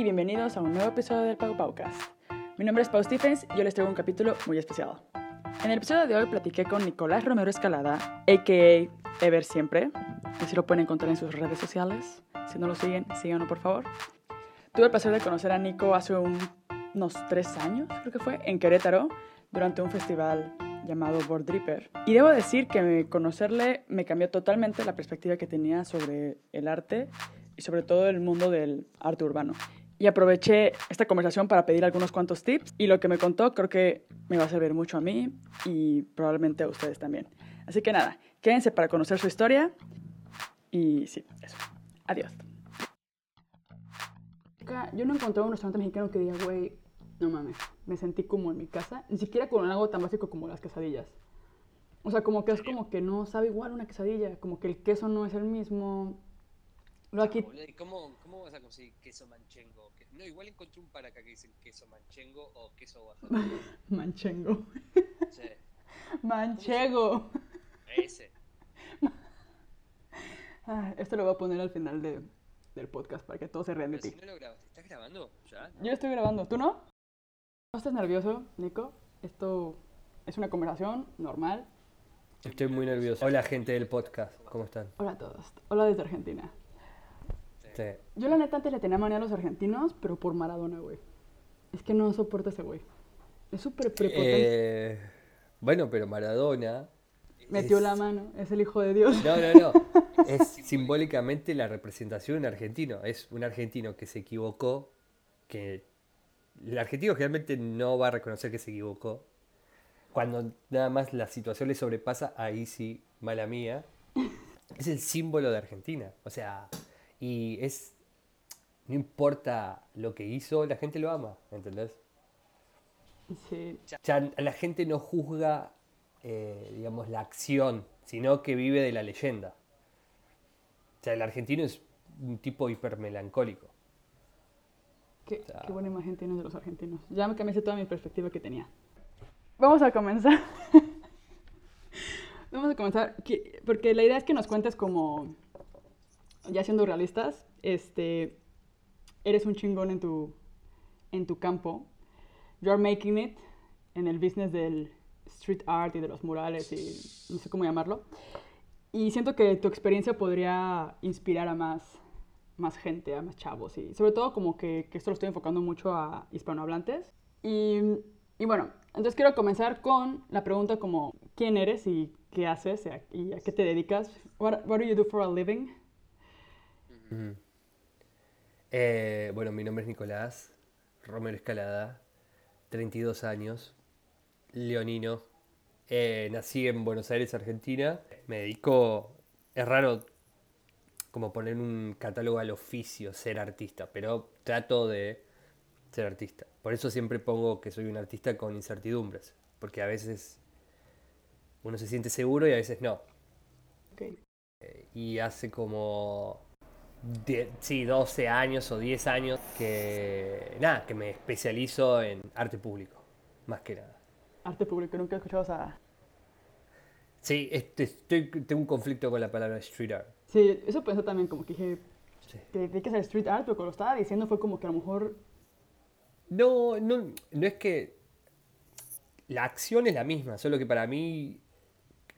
y bienvenidos a un nuevo episodio del Pau Paucast. Mi nombre es Pau Stephens y yo les traigo un capítulo muy especial. En el episodio de hoy platiqué con Nicolás Romero Escalada, a.k.a. Ever Siempre. Así lo pueden encontrar en sus redes sociales. Si no lo siguen, síganlo por favor. Tuve el placer de conocer a Nico hace unos tres años, creo que fue, en Querétaro, durante un festival llamado Board Dripper. Y debo decir que conocerle me cambió totalmente la perspectiva que tenía sobre el arte y sobre todo el mundo del arte urbano. Y aproveché esta conversación para pedir algunos cuantos tips y lo que me contó creo que me va a servir mucho a mí y probablemente a ustedes también. Así que nada, quédense para conocer su historia y sí, eso. Adiós. Yo no encontré un restaurante mexicano que diga, güey, no mames, me sentí como en mi casa, ni siquiera con algo tan básico como las quesadillas. O sea, como que es como que no sabe igual una quesadilla, como que el queso no es el mismo, no, aquí... ¿Cómo, ¿Cómo, vas a conseguir queso manchengo? No, igual encontré un para acá que dicen queso manchengo o queso Oaxaca. manchengo. Sí. Manchego. Ese. Ah, esto lo voy a poner al final de, del podcast para que todos se rían de ti. Si no lo grabaste, ¿estás grabando ya? Yo estoy grabando, ¿tú no? ¿No estás nervioso, Nico? Esto es una conversación normal. Estoy muy nervioso. Hola gente del podcast, ¿cómo están? Hola a todos. Hola desde Argentina. Yo la neta antes le tenía manía a los argentinos, pero por Maradona, güey. Es que no soporto ese güey. Es súper prepotente. Eh, bueno, pero Maradona... Metió la mano, es el hijo de Dios. No, no, no. Es simbólicamente la representación de un argentino. Es un argentino que se equivocó, que el argentino generalmente no va a reconocer que se equivocó. Cuando nada más la situación le sobrepasa, ahí sí, mala mía. Es el símbolo de Argentina. O sea, y es. No importa lo que hizo, la gente lo ama, ¿entendés? Sí. Ya la gente no juzga, eh, digamos, la acción, sino que vive de la leyenda. O sea, el argentino es un tipo hipermelancólico. Qué, qué buena imagen tienes de los argentinos. Ya me cambiaste toda mi perspectiva que tenía. Vamos a comenzar. Vamos a comenzar, porque la idea es que nos cuentes como ya siendo realistas, este, eres un chingón en tu, en tu campo. You're making it en el business del street art y de los murales y no sé cómo llamarlo. Y siento que tu experiencia podría inspirar a más, más gente, a más chavos. Y sobre todo como que, que esto lo estoy enfocando mucho a hispanohablantes. Y, y, bueno, entonces quiero comenzar con la pregunta como, ¿quién eres y qué haces y a qué te dedicas? What, what do you do for a living? Eh, bueno, mi nombre es Nicolás Romero Escalada, 32 años, leonino. Eh, nací en Buenos Aires, Argentina. Me dedico, es raro como poner un catálogo al oficio, ser artista, pero trato de ser artista. Por eso siempre pongo que soy un artista con incertidumbres, porque a veces uno se siente seguro y a veces no. Eh, y hace como sí, 12 años o 10 años que, nada, que me especializo en arte público, más que nada. Arte público, nunca he escuchado esa... Sí, este, estoy, tengo un conflicto con la palabra street art. Sí, eso pensé también, como que dije que hay que hacer street art, pero cuando lo estaba diciendo fue como que a lo mejor... No, no, no es que... La acción es la misma, solo que para mí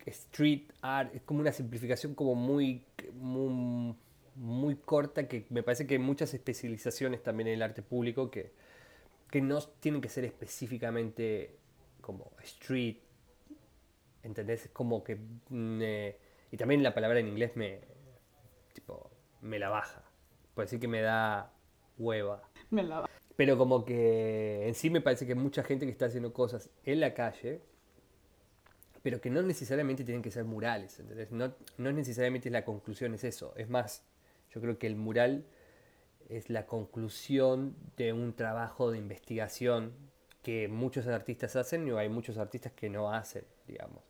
street art es como una simplificación como muy, muy muy corta que me parece que hay muchas especializaciones también en el arte público que, que no tienen que ser específicamente como street, ¿entendés? Como que... y también la palabra en inglés me, tipo, me la baja. Por decir que me da hueva. Me la baja. Pero como que en sí me parece que mucha gente que está haciendo cosas en la calle, pero que no necesariamente tienen que ser murales, ¿entendés? No, no necesariamente la conclusión es eso. Es más, yo creo que el mural es la conclusión de un trabajo de investigación que muchos artistas hacen y hay muchos artistas que no hacen, digamos.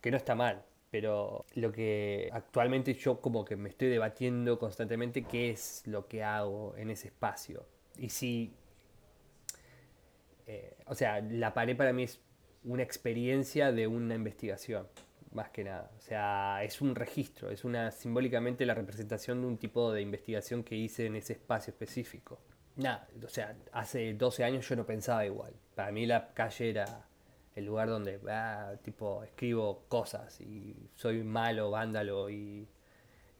Que no está mal, pero lo que actualmente yo como que me estoy debatiendo constantemente qué es lo que hago en ese espacio. Y si, eh, o sea, la pared para mí es una experiencia de una investigación más que nada. O sea, es un registro, es una simbólicamente la representación de un tipo de investigación que hice en ese espacio específico. nada, o sea, hace 12 años yo no pensaba igual. Para mí la calle era el lugar donde, ah, tipo, escribo cosas y soy malo, vándalo y,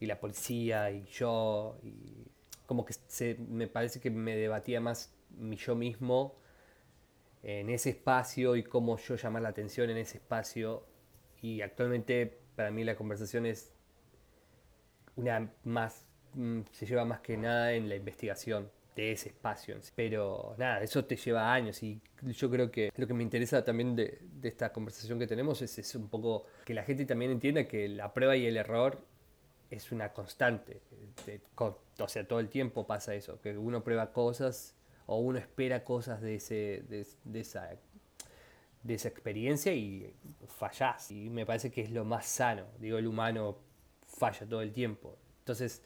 y la policía y yo. Y como que se, me parece que me debatía más mi yo mismo en ese espacio y cómo yo llamar la atención en ese espacio. Y actualmente para mí la conversación es una más, mm, se lleva más que nada en la investigación de ese espacio. Pero nada, eso te lleva años y yo creo que lo que me interesa también de, esta conversación que tenemos es, un poco que la gente también entienda que la prueba y el error es una constante. o sea, todo el tiempo pasa eso, que uno prueba cosas o uno espera cosas de, ese, de, esa, de esa experiencia y fallás. Y me parece que es lo más sano. Digo, el humano falla todo el tiempo. Entonces,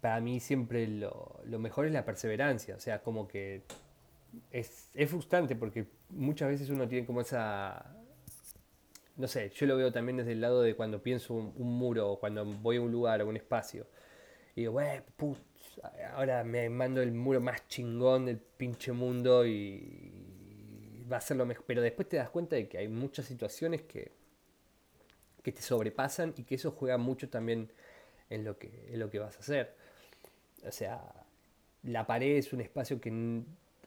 para mí siempre lo, mejor es la perseverancia, o sea, como que es, frustrante porque muchas veces uno tiene como esa... No sé, yo lo veo también desde el lado de cuando pienso un, muro o cuando voy a un lugar o un espacio. Y digo, wey, ahora me mando el muro más chingón del pinche mundo y va a ser lo mejor. Pero después te das cuenta de que hay muchas situaciones que, que te sobrepasan y que eso juega mucho también en lo que, en lo que vas a hacer. O sea, la pared es un espacio que,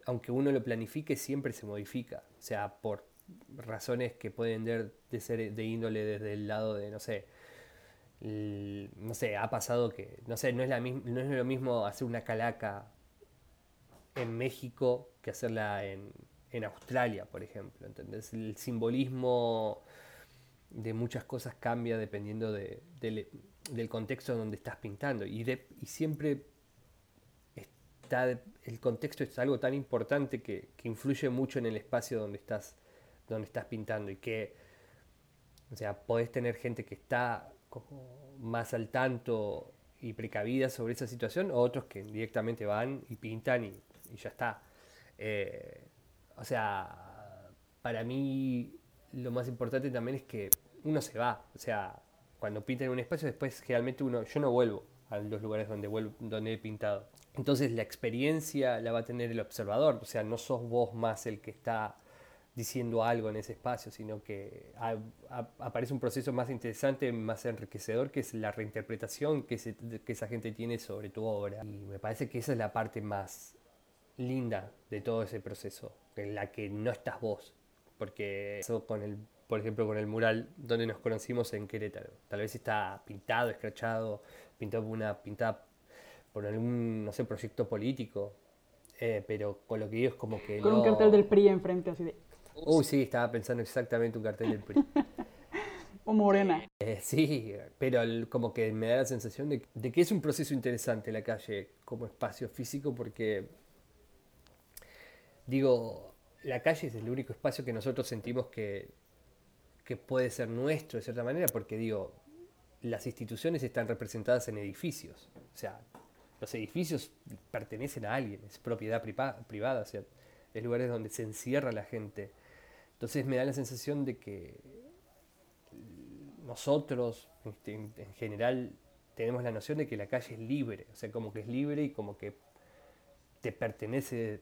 aunque uno lo planifique, siempre se modifica. O sea, por razones que pueden de, ser de índole desde el lado de, no sé, no sé, ha pasado que, no sé, no es, la no es lo mismo hacer una calaca en México que hacerla en, en Australia, por ejemplo. ¿entendés? El simbolismo de muchas cosas cambia dependiendo de, del contexto donde estás pintando. Y, y siempre el contexto es algo tan importante que, influye mucho en el espacio donde estás, donde estás pintando y que, o sea, podés tener gente que está como más al tanto y precavida sobre esa situación, o otros que directamente van y pintan y, ya está. Eh, o sea, para mí lo más importante también es que uno se va, o sea, cuando pinta en un espacio, después generalmente uno, yo no vuelvo a los lugares donde, he pintado. Entonces la experiencia la va a tener el observador, o sea, no sos vos más el que está diciendo algo en ese espacio, sino que aparece un proceso más interesante, más enriquecedor, que es la reinterpretación que esa gente tiene sobre tu obra. Y me parece que esa es la parte más linda de todo ese proceso, en la que no estás vos, porque eso con el, por ejemplo, con el mural donde nos conocimos en Querétaro, tal vez está pintado, escrachado, pintado por una pintada por algún, no sé, proyecto político. Eh, pero con lo que digo es como que. Con un cartel del PRI enfrente, así de. Uy, sí, estaba pensando exactamente un cartel del PRI. o Morena. Eh, sí, pero como que me da la sensación de, que es un proceso interesante la calle como espacio físico, porque. Digo, la calle es el único espacio que nosotros sentimos que, que puede ser nuestro de cierta manera, porque digo, las instituciones están representadas en edificios. O sea, los edificios pertenecen a alguien, es propiedad privada, o sea, es lugares donde se encierra la gente. Entonces me da la sensación de que nosotros, este, en, general, tenemos la noción de que la calle es libre, o sea, como que es libre y como que te pertenece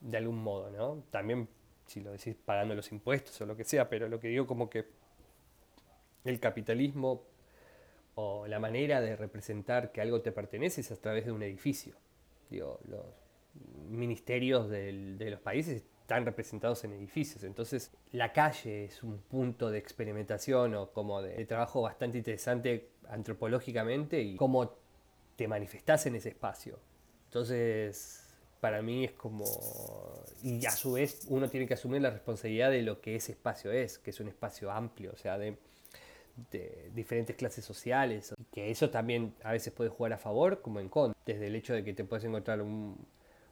de algún modo, ¿no? También, si lo decís, pagando los impuestos o lo que sea, pero lo que digo como que el capitalismo o la manera de representar que algo te pertenece es a través de un edificio. Digo, los ministerios de los países están representados en edificios, entonces la calle es un punto de experimentación o como de, trabajo bastante interesante antropológicamente y cómo te manifestás en ese espacio. Entonces, para mí es como... Y a su vez uno tiene que asumir la responsabilidad de lo que ese espacio es, que es un espacio amplio, o sea, de de diferentes clases sociales, y que eso también a veces puede jugar a favor como en contra, desde el hecho de que te puedes encontrar un,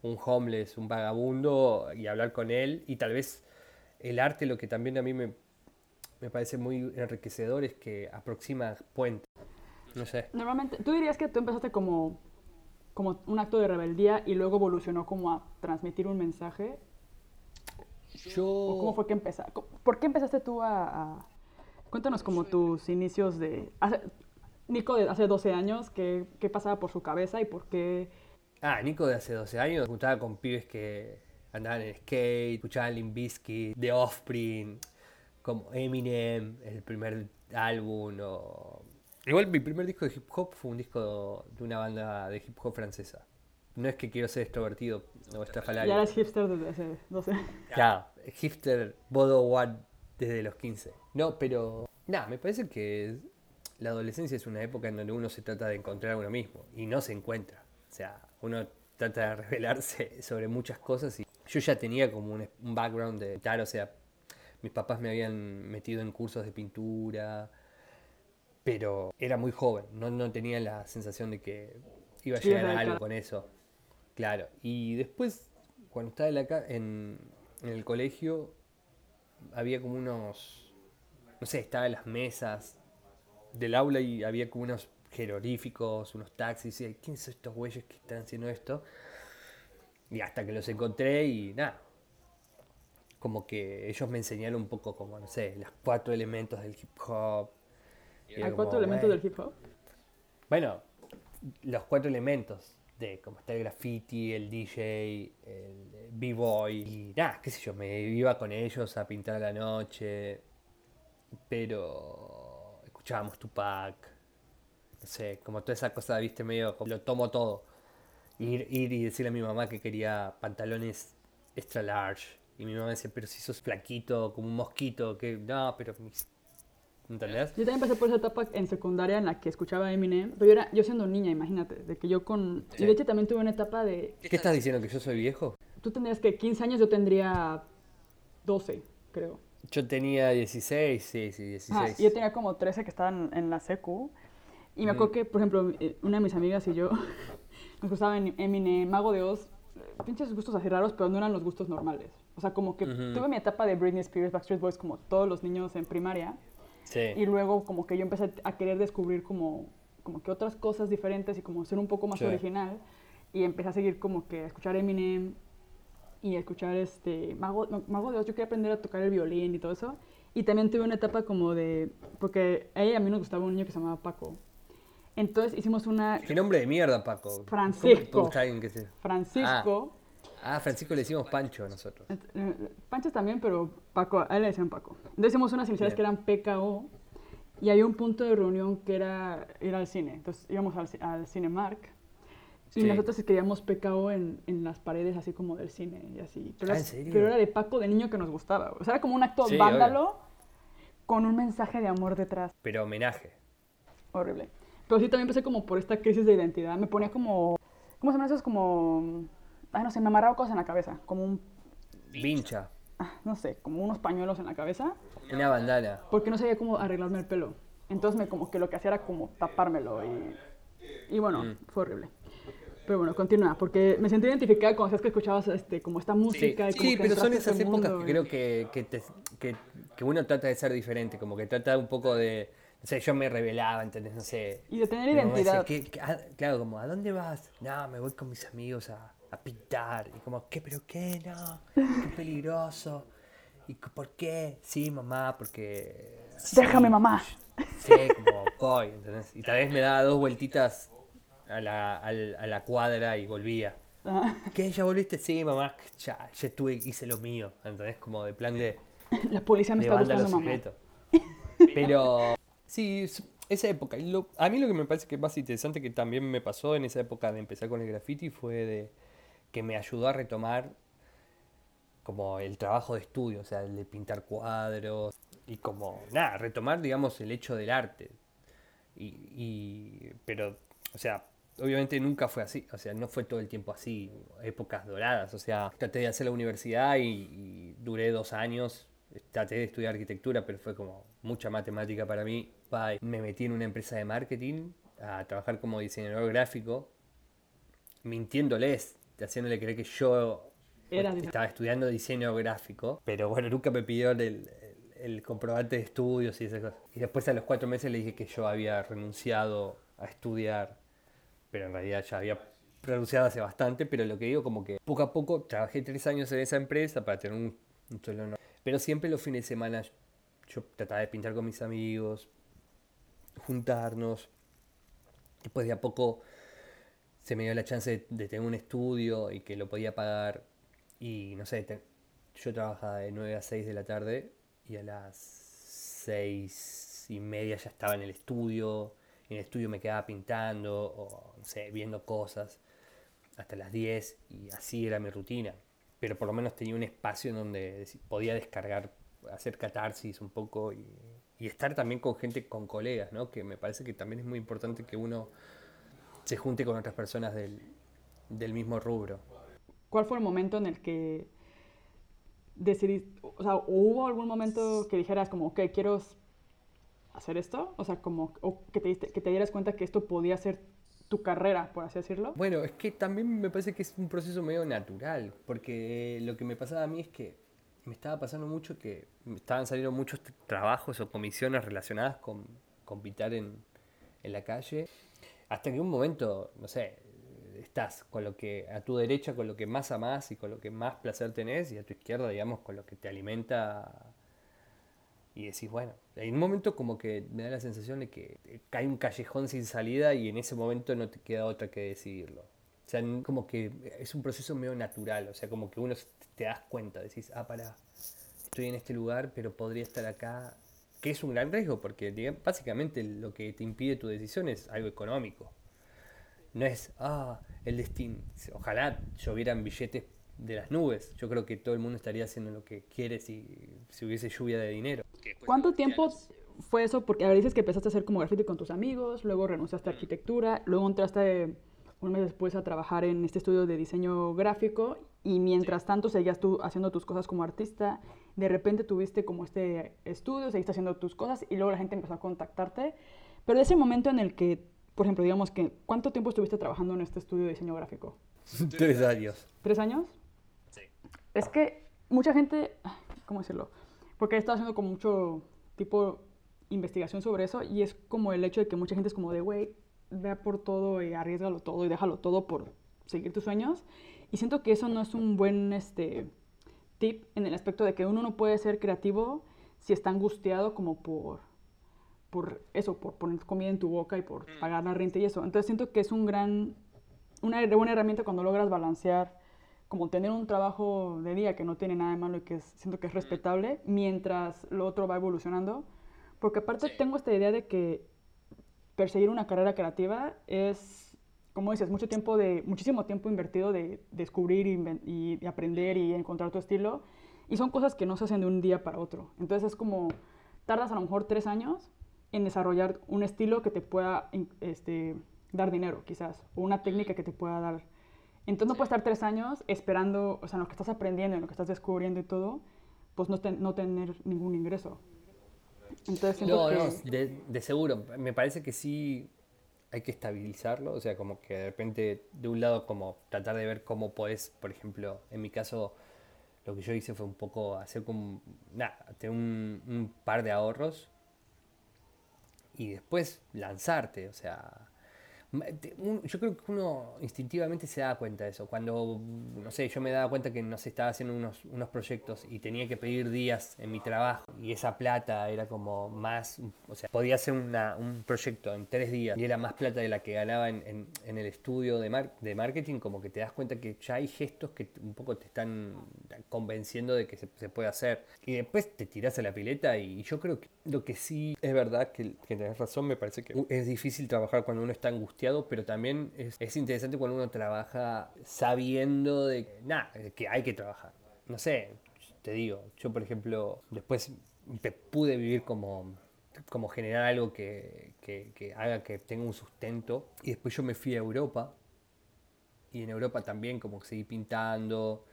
un homeless, un vagabundo y hablar con él, y tal vez el arte lo que también a mí me, me parece muy enriquecedor es que aproxima puentes. No sé. Normalmente, ¿tú dirías que tú empezaste como, como un acto de rebeldía y luego evolucionó como a transmitir un mensaje? Yo... ¿Cómo fue que empezaste? ¿Por qué empezaste tú a Cuéntanos como tus inicios de... Nico de hace 12 años, ¿qué, pasaba por su cabeza y por qué Ah, Nico de hace 12 años juntaba con pibes que andaban en skate, escuchaban Limp Bizkit, The Offspring, como Eminem, el primer álbum o... Igual mi primer disco de hip hop fue un disco de una banda de hip hop francesa. No es que quiero ser extrovertido o estrafalario. Ya eres hipster desde hace 12. Claro, hipster Bodo One desde los 15. No, pero... Nada, me parece que la adolescencia es una época en donde uno se trata de encontrar a uno mismo y no se encuentra. O sea, uno trata de revelarse sobre muchas cosas y yo ya tenía como un, un background de tal, o sea, mis papás me habían metido en cursos de pintura, pero era muy joven, no, no tenía la sensación de que iba a Sí, llegar a algo con eso. Claro, y después, cuando estaba en, la en, en el colegio, había como unos, no sé, estaba en las mesas del aula y había como unos jeroglíficos, unos taxis, y ¿quiénes son estos güeyes que están haciendo esto? Y hasta que los encontré y nada, como que ellos me enseñaron un poco como, no sé, los cuatro elementos del hip hop. Y Hay como, cuatro elementos bueno. del hip hop. Bueno, los cuatro elementos de como está el graffiti, el DJ, el b-boy y nada, qué sé yo, me iba con ellos a pintar a la noche, pero escuchábamos Tupac, no sé, como toda esa cosa, viste, medio como lo tomo todo. Ir, ir y decirle a mi mamá que quería pantalones extra large. Y mi mamá decía, pero si sos flaquito, como un mosquito, que no, pero mis... ¿Entendés? Yo también pasé por esa etapa en secundaria en la que escuchaba Eminem, pero yo, era, yo siendo niña, imagínate, de que yo con... Sí. Y de hecho también tuve una etapa de... ¿Qué estás diciendo? ¿Que yo soy viejo? Tú tendrías que 15 años, yo tendría 12, creo. Yo tenía 16, sí, sí, 16. Ajá, y yo tenía como 13 que estaban en la secu. Y me acuerdo que, por ejemplo, eh, una de mis amigas y yo nos gustaba en- Eminem, Mago de Oz, pinches gustos así raros, pero no eran los gustos normales. O sea, como que Ujú. tuve mi etapa de Britney Spears, Backstreet Boys, como todos los niños en primaria. Sí. Y luego como que yo empecé a querer descubrir como, como que otras cosas diferentes y como ser un poco más Sí. original. Y empecé a seguir como que a escuchar Eminem y a escuchar este Mago, Mago de Oz. Yo quería aprender a tocar el violín y todo eso. Y también tuve una etapa como de... Porque a ella a mí nos gustaba un niño que se llamaba Paco. Entonces hicimos una... Qué nombre de mierda, Paco. ¿Cómo Francisco. te gusta alguien que se- Francisco. Ah, Francisco le decimos Pancho nosotros. Eh, Panchos también, pero Paco, a él le decían Paco. Entonces hicimos unas iniciales que eran PKO y había un punto de reunión que era ir al cine. Entonces íbamos al, al Cinemark y Sí. nosotros escribíamos PKO en, en las paredes así como del cine y así. Pero, Ah, era- ¿en serio? pero era de Paco de niño que nos gustaba. O sea, era como un acto Sí, vándalo con un mensaje de amor detrás. Pero homenaje. Horrible. Pero sí también empecé como por esta crisis de identidad. Me ponía como... ¿Cómo se llaman esos? Como... Ay, no sé, me amarraba cosas en la cabeza. Como un... Vincha. ah, No sé, como unos pañuelos en la cabeza. Una bandana. porque no sabía cómo arreglarme el pelo. Entonces me como que lo que hacía era como tapármelo y, y bueno, Mm. fue horrible. Pero bueno, continúa, porque me sentí identificada cuando sabes que escuchabas este, como esta Sí, música. y como sí, que pero son a esas épocas mundo que y- creo que, que, te- que- que uno trata de ser diferente, como que trata un poco de... No sé, yo me revelaba, ¿entendés? No sé. Y de tener mamá decía, identidad. "¿Qué- qué- ah, claro, como, ¿a dónde vas? No, me voy con mis amigos a, a pintar. Y como, ¿qué? ¿Pero qué? No, qué peligroso. ¿Y por qué? Sí, mamá, porque... Déjame, sí, mamá. Sí, como voy, ¿entendés? Y tal vez me daba dos vueltitas a la, al- a la cuadra y volvía. Ah, ¿Qué? ¿Ya volviste? Sí, mamá, ya, ya estuve, hice lo mío, ¿entendés? Como de plan de, La policía me de está buscando, mamá. secreto. Pero, sí, es- esa época. lo- a mí lo que me parece que es más interesante que también me pasó en esa época de empezar con el graffiti fue de que me ayudó a retomar como el trabajo de estudio, o sea, el de pintar cuadros y como, nada, retomar, digamos, el hecho del arte. Y, y- pero, o sea, obviamente nunca fue así, o sea, no fue todo el tiempo así, épocas doradas, o sea, traté de hacer la universidad y, y duré dos años, traté de estudiar arquitectura, pero fue como mucha matemática para mí. Bye. Me metí en una empresa de marketing a trabajar como diseñador gráfico, mintiéndoles, haciéndole creer que yo Era dise- estaba estudiando diseño gráfico, pero bueno, nunca me pidieron el, el- el comprobante de estudios y esas cosas. Y después a los cuatro meses le dije que yo había renunciado a estudiar, pero en realidad ya había renunciado hace bastante, pero lo que digo como que poco a poco trabajé tres años en esa empresa para tener un, un sueldo normal. Pero siempre los fines de semana yo trataba de pintar con mis amigos, juntarnos. Después de a poco se me dio la chance de, tener un estudio y que lo podía pagar. Y no sé, yo trabajaba de 9 a 6 de la tarde y a las 6 y media ya estaba en el estudio. En el estudio me quedaba pintando o, viendo cosas hasta las 10 y así era mi rutina. Pero por lo menos tenía un espacio en donde podía descargar, hacer catarsis un poco y, y estar también con gente, con colegas, ¿no? Que me parece que también es muy importante que uno se junte con otras personas del, del mismo rubro. ¿Cuál fue el momento en el que decidiste, o sea, hubo algún momento que dijeras como, ok, quiero hacer esto? O sea, como, o que te, que te dieras cuenta que esto podía ser tu carrera, por así decirlo. Bueno, es que también me parece que es un proceso medio natural, porque lo que me pasaba a mí es que me estaba pasando mucho que me estaban saliendo muchos trabajos o comisiones relacionadas con, con pintar en, en la calle, hasta que un momento, no sé, estás con lo que a tu derecha con lo que más amás y con lo que más placer tenés y a tu izquierda, digamos, con lo que te alimenta y decís, bueno, en un momento como que me da la sensación de que cae un callejón sin salida y en ese momento no te queda otra que decidirlo. O sea, como que es un proceso medio natural, o sea, como que uno te das cuenta, decís, ah, pará, estoy en este lugar, pero podría estar acá, que es un gran riesgo, porque básicamente lo que te impide tu decisión es algo económico. No es, ah, el destino. Ojalá llovieran billetes de las nubes. Yo creo que todo el mundo estaría haciendo lo que quiere si, si hubiese lluvia de dinero. ¿Cuánto tiempo fue eso? Porque a dices que empezaste a hacer como graffiti con tus amigos, luego renunciaste a arquitectura, luego entraste un mes después a trabajar en este estudio de diseño gráfico y mientras tanto seguías tú haciendo tus cosas como artista, de repente tuviste como este estudio, seguiste haciendo tus cosas y luego la gente empezó a contactarte. Pero ese momento en el que, por ejemplo, digamos que, ¿cuánto tiempo estuviste trabajando en este estudio de diseño gráfico? Tres años. ¿Tres años? Sí. Es que mucha gente, ¿cómo decirlo? Porque he estado haciendo como mucho tipo investigación sobre eso y es como el hecho de que mucha gente es como de, güey, ve por todo y arriesgalo todo y déjalo todo por seguir tus sueños. Y siento que eso no es un buen este, tip en el aspecto de que uno no puede ser creativo si está angustiado como por, por eso, por poner comida en tu boca y por mm. pagar la renta y eso. Entonces siento que es un gran, una buena herramienta cuando logras balancear como tener un trabajo de día que no tiene nada de malo y que siento que es mm. respetable, mientras lo otro va evolucionando. Porque aparte tengo esta idea de que perseguir una carrera creativa es, como dices, mucho tiempo de, muchísimo tiempo invertido de descubrir y, aprender y encontrar tu estilo. Y son cosas que no se hacen de un día para otro. Entonces es como, tardas a lo mejor tres años en desarrollar un estilo que te pueda este, dar dinero, quizás, o una técnica que te pueda dar. Entonces no puedes estar tres años esperando, o sea, en lo que estás aprendiendo, en lo que estás descubriendo y todo, pues no, no tener ningún ingreso no, no, de, seguro. Me parece que sí hay que estabilizarlo. O sea, como que de repente, de un lado, como tratar de ver cómo podés, por ejemplo, en mi caso, lo que yo hice fue un poco hacer como, nada, tener un, un par de ahorros y después lanzarte. O sea, yo creo que uno instintivamente se da cuenta de eso. Cuando, no sé, yo me daba cuenta que no se estaba haciendo unos, unos proyectos y tenía que pedir días en mi trabajo y esa plata era como más, o sea, podía hacer una, un proyecto en tres días y era más plata de la que ganaba en, en, el estudio de, de marketing, como que te das cuenta que ya hay gestos que un poco te están convenciendo de que se, se puede hacer. Y después te tiras a la pileta y yo creo que lo que sí es verdad que, que tenés razón, me parece que es difícil trabajar cuando uno está angustiado, pero también es, es interesante cuando uno trabaja sabiendo de nada, que hay que trabajar. No sé, te digo, yo por ejemplo, después pude vivir como, como generar algo que, que, que haga que tenga un sustento y después yo me fui a Europa y en Europa también como que seguí pintando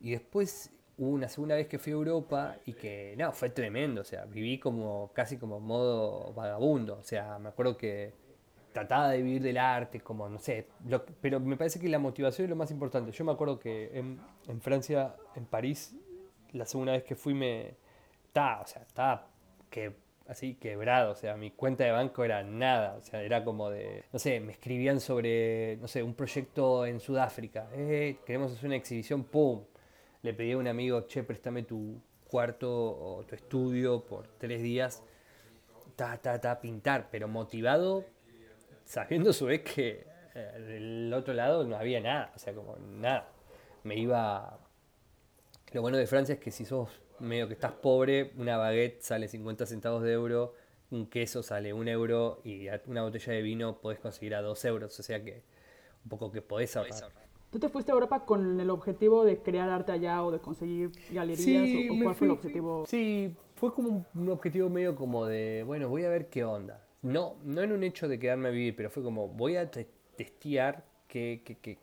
y después hubo una segunda vez que fui a Europa y que, no, fue tremendo, o sea, viví como casi como modo vagabundo, o sea, me acuerdo que trataba de vivir del arte, como, no sé, pero me parece que la motivación es lo más importante. Yo me acuerdo que en, en Francia, en París, la segunda vez que fui me... Estaba, o sea, estaba que, así quebrado, o sea, mi cuenta de banco era nada, o sea, era como de, no sé, me escribían sobre, no sé, un proyecto en Sudáfrica, eh, queremos hacer una exhibición, ¡pum! le pedí a un amigo, che, préstame tu cuarto o tu estudio por tres días, ta, ta, ta, pintar, pero motivado, sabiendo su vez que del otro lado no había nada, o sea, como nada. Me iba... Lo bueno de Francia es que si sos medio que estás pobre, una baguette sale 50 centavos de euro, un queso sale un euro y una botella de vino podés conseguir a dos euros, o sea que un poco que podés ahorrar. ¿Tú te fuiste a Europa con el objetivo de crear arte allá o de conseguir galerías? ¿O, cuál fue el objetivo? Sí, fue como un, objetivo medio como de, bueno, voy a ver qué onda. No, no en un hecho de quedarme a vivir, pero fue como, voy a testear qué, qué,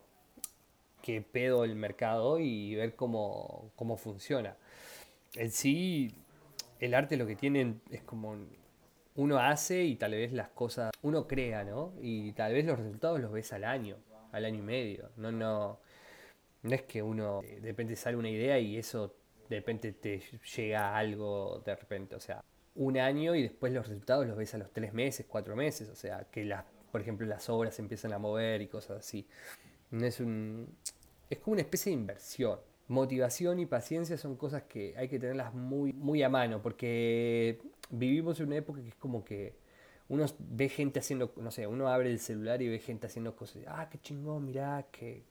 qué, pedo el mercado y ver cómo, cómo funciona. En sí, el arte lo que tiene es como uno hace y tal vez las cosas, uno crea, ¿no? Y tal vez los resultados los ves al año al año y medio. No, no, no es que uno de repente sale una idea y eso de repente te llega algo de repente. O sea, un año y después los resultados los ves a los tres meses, cuatro meses. O sea, que las, por ejemplo, las obras se empiezan a mover y cosas así. No es un. Es como una especie de inversión. Motivación y paciencia son cosas que hay que tenerlas muy, muy a mano, porque vivimos en una época que es como que uno ve gente haciendo, no sé, uno abre el celular y ve gente haciendo cosas. Ah, qué chingón, mirá, que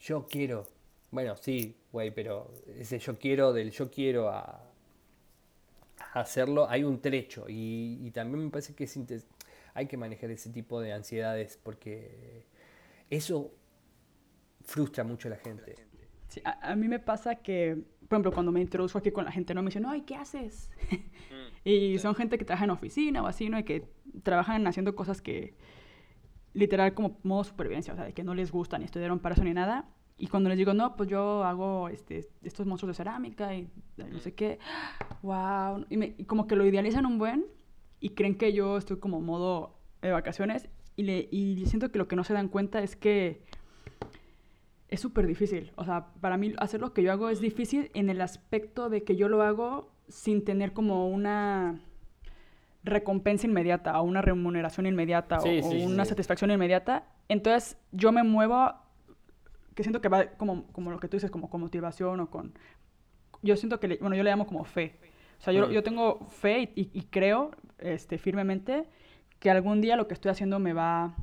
yo quiero. Bueno, sí, güey, pero ese yo quiero del yo quiero a, hacerlo, hay un trecho. Y, también me parece que hay que manejar ese tipo de ansiedades porque eso frustra mucho a la gente. Sí, a, a mí me pasa que, por ejemplo, cuando me introduzco aquí con la gente, no me dicen, ay, ¿qué haces? Mm. y son gente que trabaja en oficina o así, ¿no? Y que trabajan haciendo cosas que, literal, como modo supervivencia, o sea, de que no les gustan ni estudiaron para eso ni nada. Y cuando les digo, no, pues yo hago este, estos monstruos de cerámica y no sé qué, wow. Y, me, como que lo idealizan un buen y creen que yo estoy como modo de vacaciones. Y, le, y siento que lo que no se dan cuenta es que es súper difícil. O sea, para mí hacer lo que yo hago es difícil en el aspecto de que yo lo hago sin tener como una recompensa inmediata o una remuneración inmediata o, una satisfacción inmediata. Entonces yo me muevo, que siento que va como, como lo que tú dices, como con motivación o con... Yo siento que, bueno, yo le llamo como fe. O sea, yo, yo tengo fe y, creo este, firmemente que algún día lo que estoy haciendo me va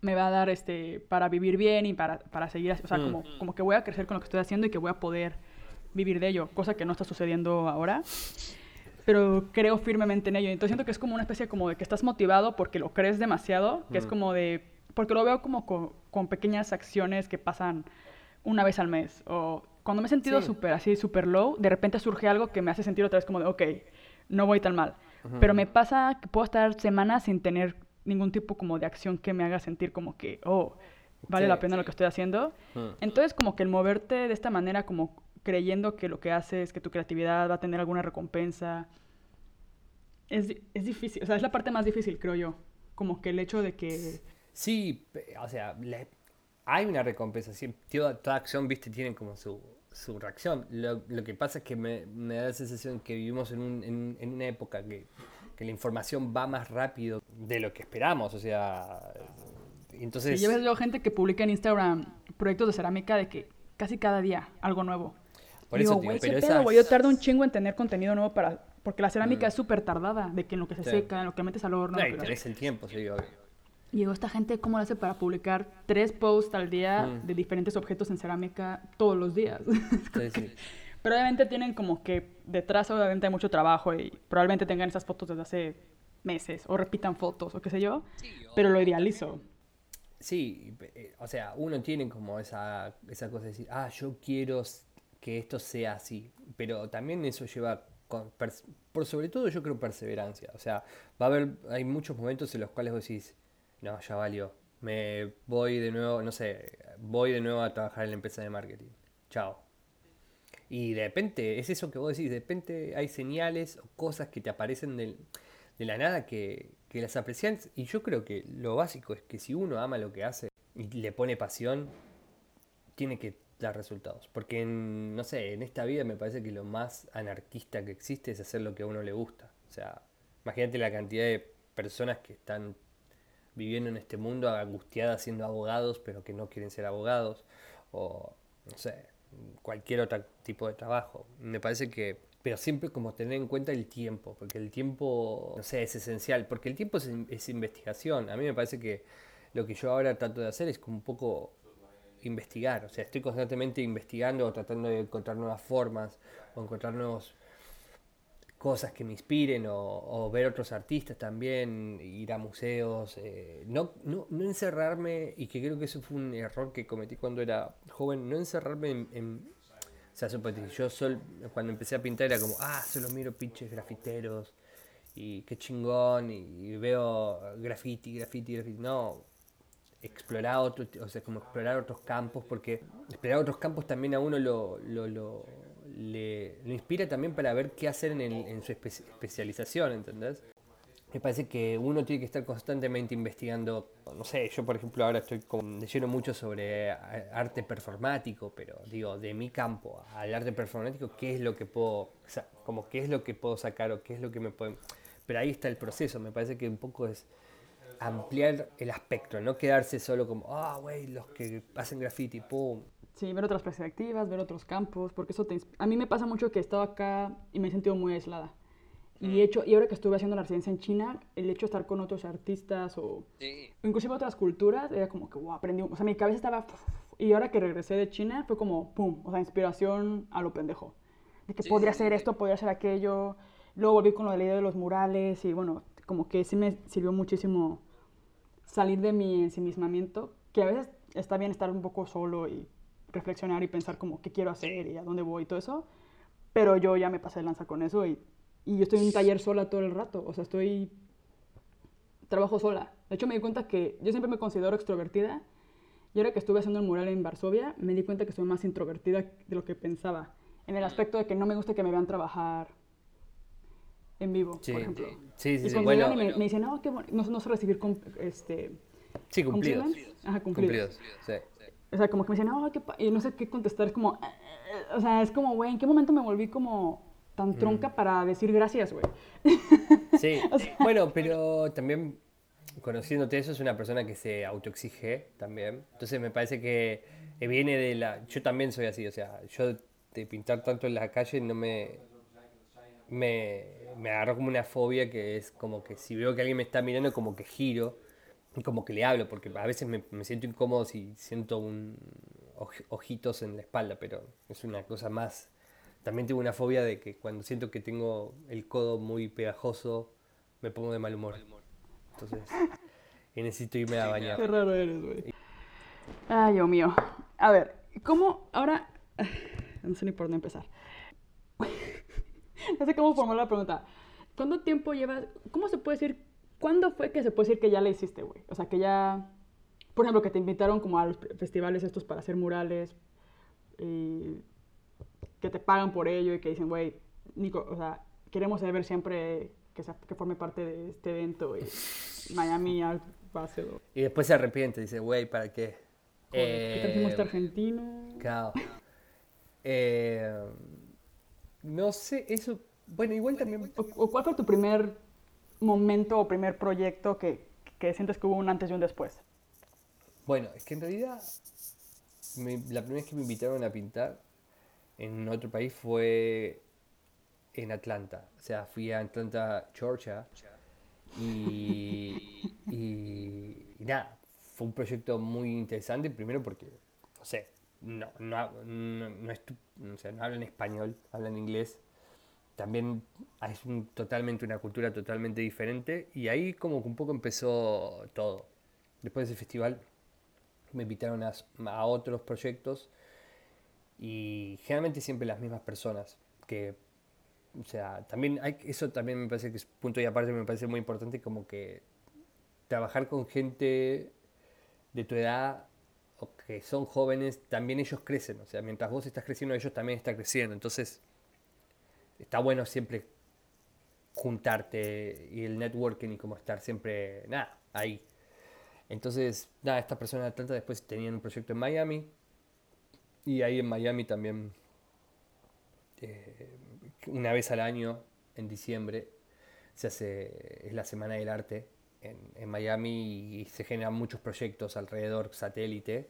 me va a dar este para vivir bien y para, para seguir, o sea, mm. como, como que voy a crecer con lo que estoy haciendo y que voy a poder vivir de ello, cosa que no está sucediendo ahora pero creo firmemente en ello. Entonces siento que es como una especie como de que estás motivado porque lo crees demasiado, que es como de, porque lo veo como con, pequeñas acciones que pasan una vez al mes. O cuando me he sentido súper así, súper low, de repente surge algo que me hace sentir otra vez como de, ok, no voy tan mal. Pero me pasa que puedo estar semanas sin tener ningún tipo como de acción que me haga sentir como que, oh, vale la pena lo que estoy haciendo. Entonces como que el moverte de esta manera como creyendo que lo que haces, que tu creatividad va a tener alguna recompensa. Es, es difícil, o sea, es la parte más difícil, creo yo. Como que el hecho de que... Sí, o sea, hay una recompensa. Sí, toda, toda, acción, viste, tiene como su, su reacción. Lo, lo, que pasa es que me, me, da la sensación que vivimos en, un, en, en una época que, que, la información va más rápido de lo que esperamos. O sea, entonces... Sí, yo veo gente que publica en Instagram proyectos de cerámica de que casi cada día algo nuevo. Por eso, digo, pero pedo, Yo tardo un chingo en tener contenido nuevo para... Porque la cerámica mm. es súper tardada, de que en lo que se seca, en lo que metes al horno... No, y tenés el tiempo, sí, obvio. Y digo, esta gente, ¿cómo lo hace para publicar tres posts al día mm. de diferentes objetos en cerámica todos los días? Sí, sí. Pero obviamente tienen como que detrás, obviamente, hay mucho trabajo y probablemente tengan esas fotos desde hace meses o repitan fotos o qué sé yo, pero lo idealizo. Sí, eh, o sea, uno tiene como esa, esa cosa de decir, ah, yo quiero que esto sea así. Pero también eso lleva, por sobre todo yo creo perseverancia. O sea, va a haber, hay muchos momentos en los cuales vos decís, no, ya valió. Me voy de nuevo, no sé, voy de nuevo a trabajar en la empresa de marketing. Chao. Y de repente, es eso que vos decís, de repente hay señales o cosas que te aparecen de la nada que, que las aprecias. Y yo creo que lo básico es que si uno ama lo que hace y le pone pasión, tiene que dar resultados. Porque, no sé, en esta vida me parece que lo más anarquista que existe es hacer lo que a uno le gusta. O sea, imagínate la cantidad de personas que están viviendo en este mundo angustiadas siendo abogados, pero que no quieren ser abogados. O, no sé, cualquier otro tipo de trabajo. Me parece que pero siempre como tener en cuenta el tiempo, porque el tiempo, no sé, es esencial, porque el tiempo es, es, investigación. A mí me parece que lo que yo ahora trato de hacer es como un poco investigar, o sea, estoy constantemente investigando o tratando de encontrar nuevas formas o encontrar nuevos cosas que me inspiren o, ver otros artistas también, ir a museos, eh, no, no, no, encerrarme, y que creo que eso fue un error que cometí cuando era joven, no encerrarme en... o sea, yo sol, cuando empecé a pintar era como, ah, solo miro pinches grafiteros, y qué chingón, y, veo graffiti, graffiti, graffiti. No, explorar otro, o sea, como explorar otros campos, porque explorar otros campos también a uno lo, lo, lo le, inspira también para ver qué hacer en, en su especialización, ¿entendés? Me parece que uno tiene que estar constantemente investigando, no sé, yo por ejemplo ahora estoy leyendo mucho sobre arte performático, pero digo, de mi campo al arte performático, ¿qué es lo que puedo, o sea, como qué es lo que puedo sacar o qué es lo que me puede... Pero ahí está el proceso, me parece que un poco es ampliar el aspecto, no quedarse solo como, ah, güey, los que hacen graffiti, pum, Sí, ver otras perspectivas, ver otros campos, porque eso te... A mí me pasa mucho que he estado acá y me he sentido muy aislada. Y, hecho, y ahora que estuve haciendo la residencia en China, el hecho de estar con otros artistas o, inclusive otras culturas, era como que, wow, aprendí, o sea, mi cabeza estaba... Y ahora que regresé de China, fue como, pum, o sea, inspiración a lo pendejo. De que podría hacer esto, podría hacer aquello. Luego volví con lo de la idea de los murales y bueno, como que sí me sirvió muchísimo salir de mi ensimismamiento, que a veces está bien estar un poco solo y reflexionar y pensar como qué quiero hacer y a dónde voy y todo eso. Pero yo ya me pasé de lanza con eso y, y yo estoy en un taller sola todo el rato. O sea, estoy... Trabajo sola. De hecho, me di cuenta que yo siempre me considero extrovertida. Y ahora que estuve haciendo el mural en Varsovia, me di cuenta que soy más introvertida de lo que pensaba. En el aspecto de que no me gusta que me vean trabajar en vivo, por ejemplo. Sí, sí, y cuando bueno, me, me, dicen, no, qué bueno, no, no sé recibir este, sí, cumplidos. Ajá, cumplidos. cumplidos sí. O sea, como que me dicen, no, qué y no sé qué contestar. Es como, o sea, es como, güey, ¿en qué momento me volví como tan tronca mm. para decir gracias, güey? Sí, bueno, pero también conociéndote eso, es una persona que se autoexige también. Entonces me parece que viene de la... Yo también soy así, o sea, yo de pintar tanto en la calle no me... Me, me agarro como una fobia que es como que si veo que alguien me está mirando, como que giro como que le hablo, porque a veces me, siento incómodo si siento un ojitos en la espalda, pero es una cosa más. También tengo una fobia de que cuando siento que tengo el codo muy pegajoso, me pongo de mal humor. Entonces, necesito irme a bañar. Qué raro eres, güey. Ay, Dios mío. A ver, ¿cómo ahora... No sé ni por dónde empezar. no sé cómo formular la pregunta. ¿Cuánto tiempo llevas... ¿Cómo se puede decir ¿Cuándo fue que se puede decir que ya le hiciste, güey? O sea, que ya, por ejemplo, que te invitaron como a los festivales estos para hacer murales, y que te pagan por ello y que dicen, güey, Nico, o sea, queremos ver siempre que, que forme parte de este evento y Miami al base. Y después se arrepiente, dice, güey, ¿para qué? ¿Qué trajimos este argentino? Claro. Eh, no sé, eso, bueno, igual también... ¿O cuál fue tu primer momento o primer proyecto que, que sientes que hubo un antes y un después? Bueno, es que en realidad la primera vez que me invitaron a pintar en otro país fue en Atlanta. O sea, fui a Atlanta, Georgia. Y, nada, fue un proyecto muy interesante. Primero porque, no sé, no, no, no, no, es, no, sé, no hablan español, hablan inglés también es totalmente una cultura totalmente diferente y ahí como que un poco empezó todo. Después de ese festival me invitaron a, otros proyectos y generalmente siempre las mismas personas que o sea, también hay, eso también me parece que es punto y aparte me parece muy importante como que trabajar con gente de tu edad o que son jóvenes, también ellos crecen, o sea, mientras vos estás creciendo, ellos también están creciendo, entonces está bueno siempre juntarte y el networking y como estar siempre, nada, ahí. Entonces, nada, estas personas de Atlanta después tenían un proyecto en Miami y ahí en Miami también, eh, una vez al año, en diciembre, se hace, es la Semana del Arte en Miami y se generan muchos proyectos alrededor satélite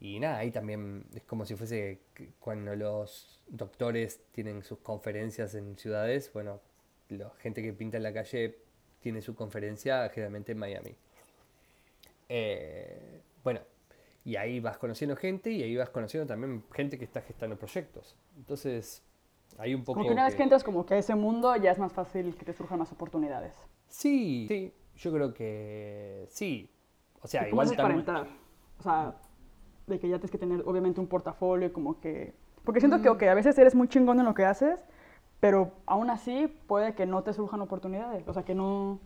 y nada, ahí también es como si fuese cuando los doctores tienen sus conferencias en ciudades, bueno, la gente que pinta en la calle tiene su conferencia generalmente en Miami. Eh, bueno, y ahí vas conociendo gente y ahí vas conociendo también gente que está gestando proyectos. Entonces, hay un poco... Como que una vez que entras como que a ese mundo ya es más fácil que te surjan más oportunidades. Sí, sí, yo creo que sí. O sea, ¿Y igual para entrar? O sea, de que ya tienes que tener obviamente un portafolio como que... Porque siento que, ok, a veces eres muy chingón en lo que haces, pero aún así puede que no te surjan oportunidades. O sea, que no...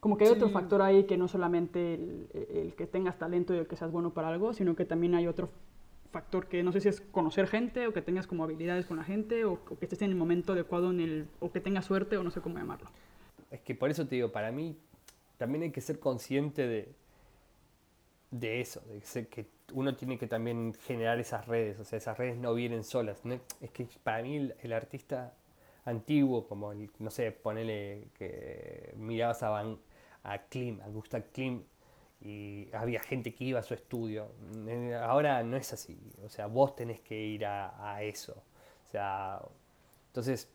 Como que hay otro Sí. factor ahí que no solamente el, el que tengas talento y el que seas bueno para algo, sino que también hay otro factor que no sé si es conocer gente o que tengas como habilidades con la gente o, o que estés en el momento adecuado en el, o que tengas suerte o no sé cómo llamarlo. Es que por eso te digo, para mí también hay que ser consciente de, de eso, de que uno tiene que también generar esas redes, o sea, esas redes no vienen solas. Es que para mí el, el artista antiguo, como el, no sé, ponele que mirabas a, Van, a Klim, a Gustav Klim, y había gente que iba a su estudio. Eh, Ahora no es así, o sea, vos tenés que ir a, a eso. O sea, entonces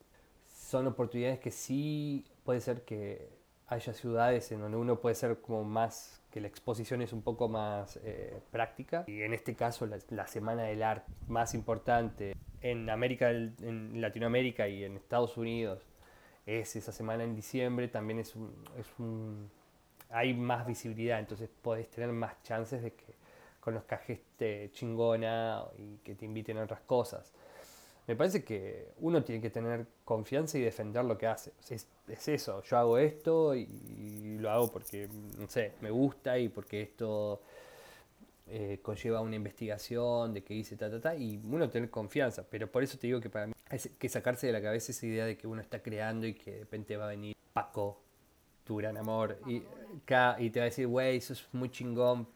son oportunidades que sí puede ser que haya ciudades en donde uno puede ser como más, que la exposición es un poco más eh, práctica. Y en este caso la, la Semana del Arte más importante en América, en Latinoamérica y en Estados Unidos es esa semana en diciembre, también es un, es un hay más visibilidad, entonces podés tener más chances de que conozcas gente chingona y que te inviten a otras cosas. Me parece que uno tiene que tener confianza y defender lo que hace. O sea, es, es eso, yo hago esto y, lo hago porque, no sé, me gusta y porque esto eh, conlleva una investigación de que hice ta, ta, ta, y uno tener confianza. Pero por eso te digo que para mí hay que sacarse de la cabeza esa idea de que uno está creando y que de repente va a venir Paco, tu gran amor, y, y te va a decir, güey, eso es muy chingón,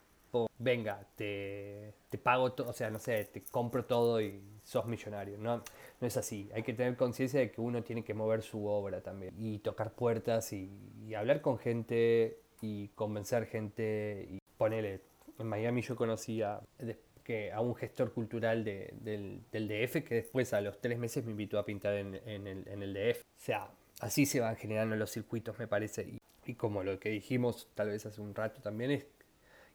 venga, te, te pago todo, o sea, no sé, te compro todo y sos millonario. No, no es así. Hay que tener conciencia de que uno tiene que mover su obra también y tocar puertas y, hablar con gente y convencer gente y ponerle. En Miami yo conocí a, de- que, a un gestor cultural de- del, DF que después a los tres meses me invitó a pintar en, en el, en el DF. O sea, así se van generando los circuitos, me parece. Y, y como lo que dijimos tal vez hace un rato también es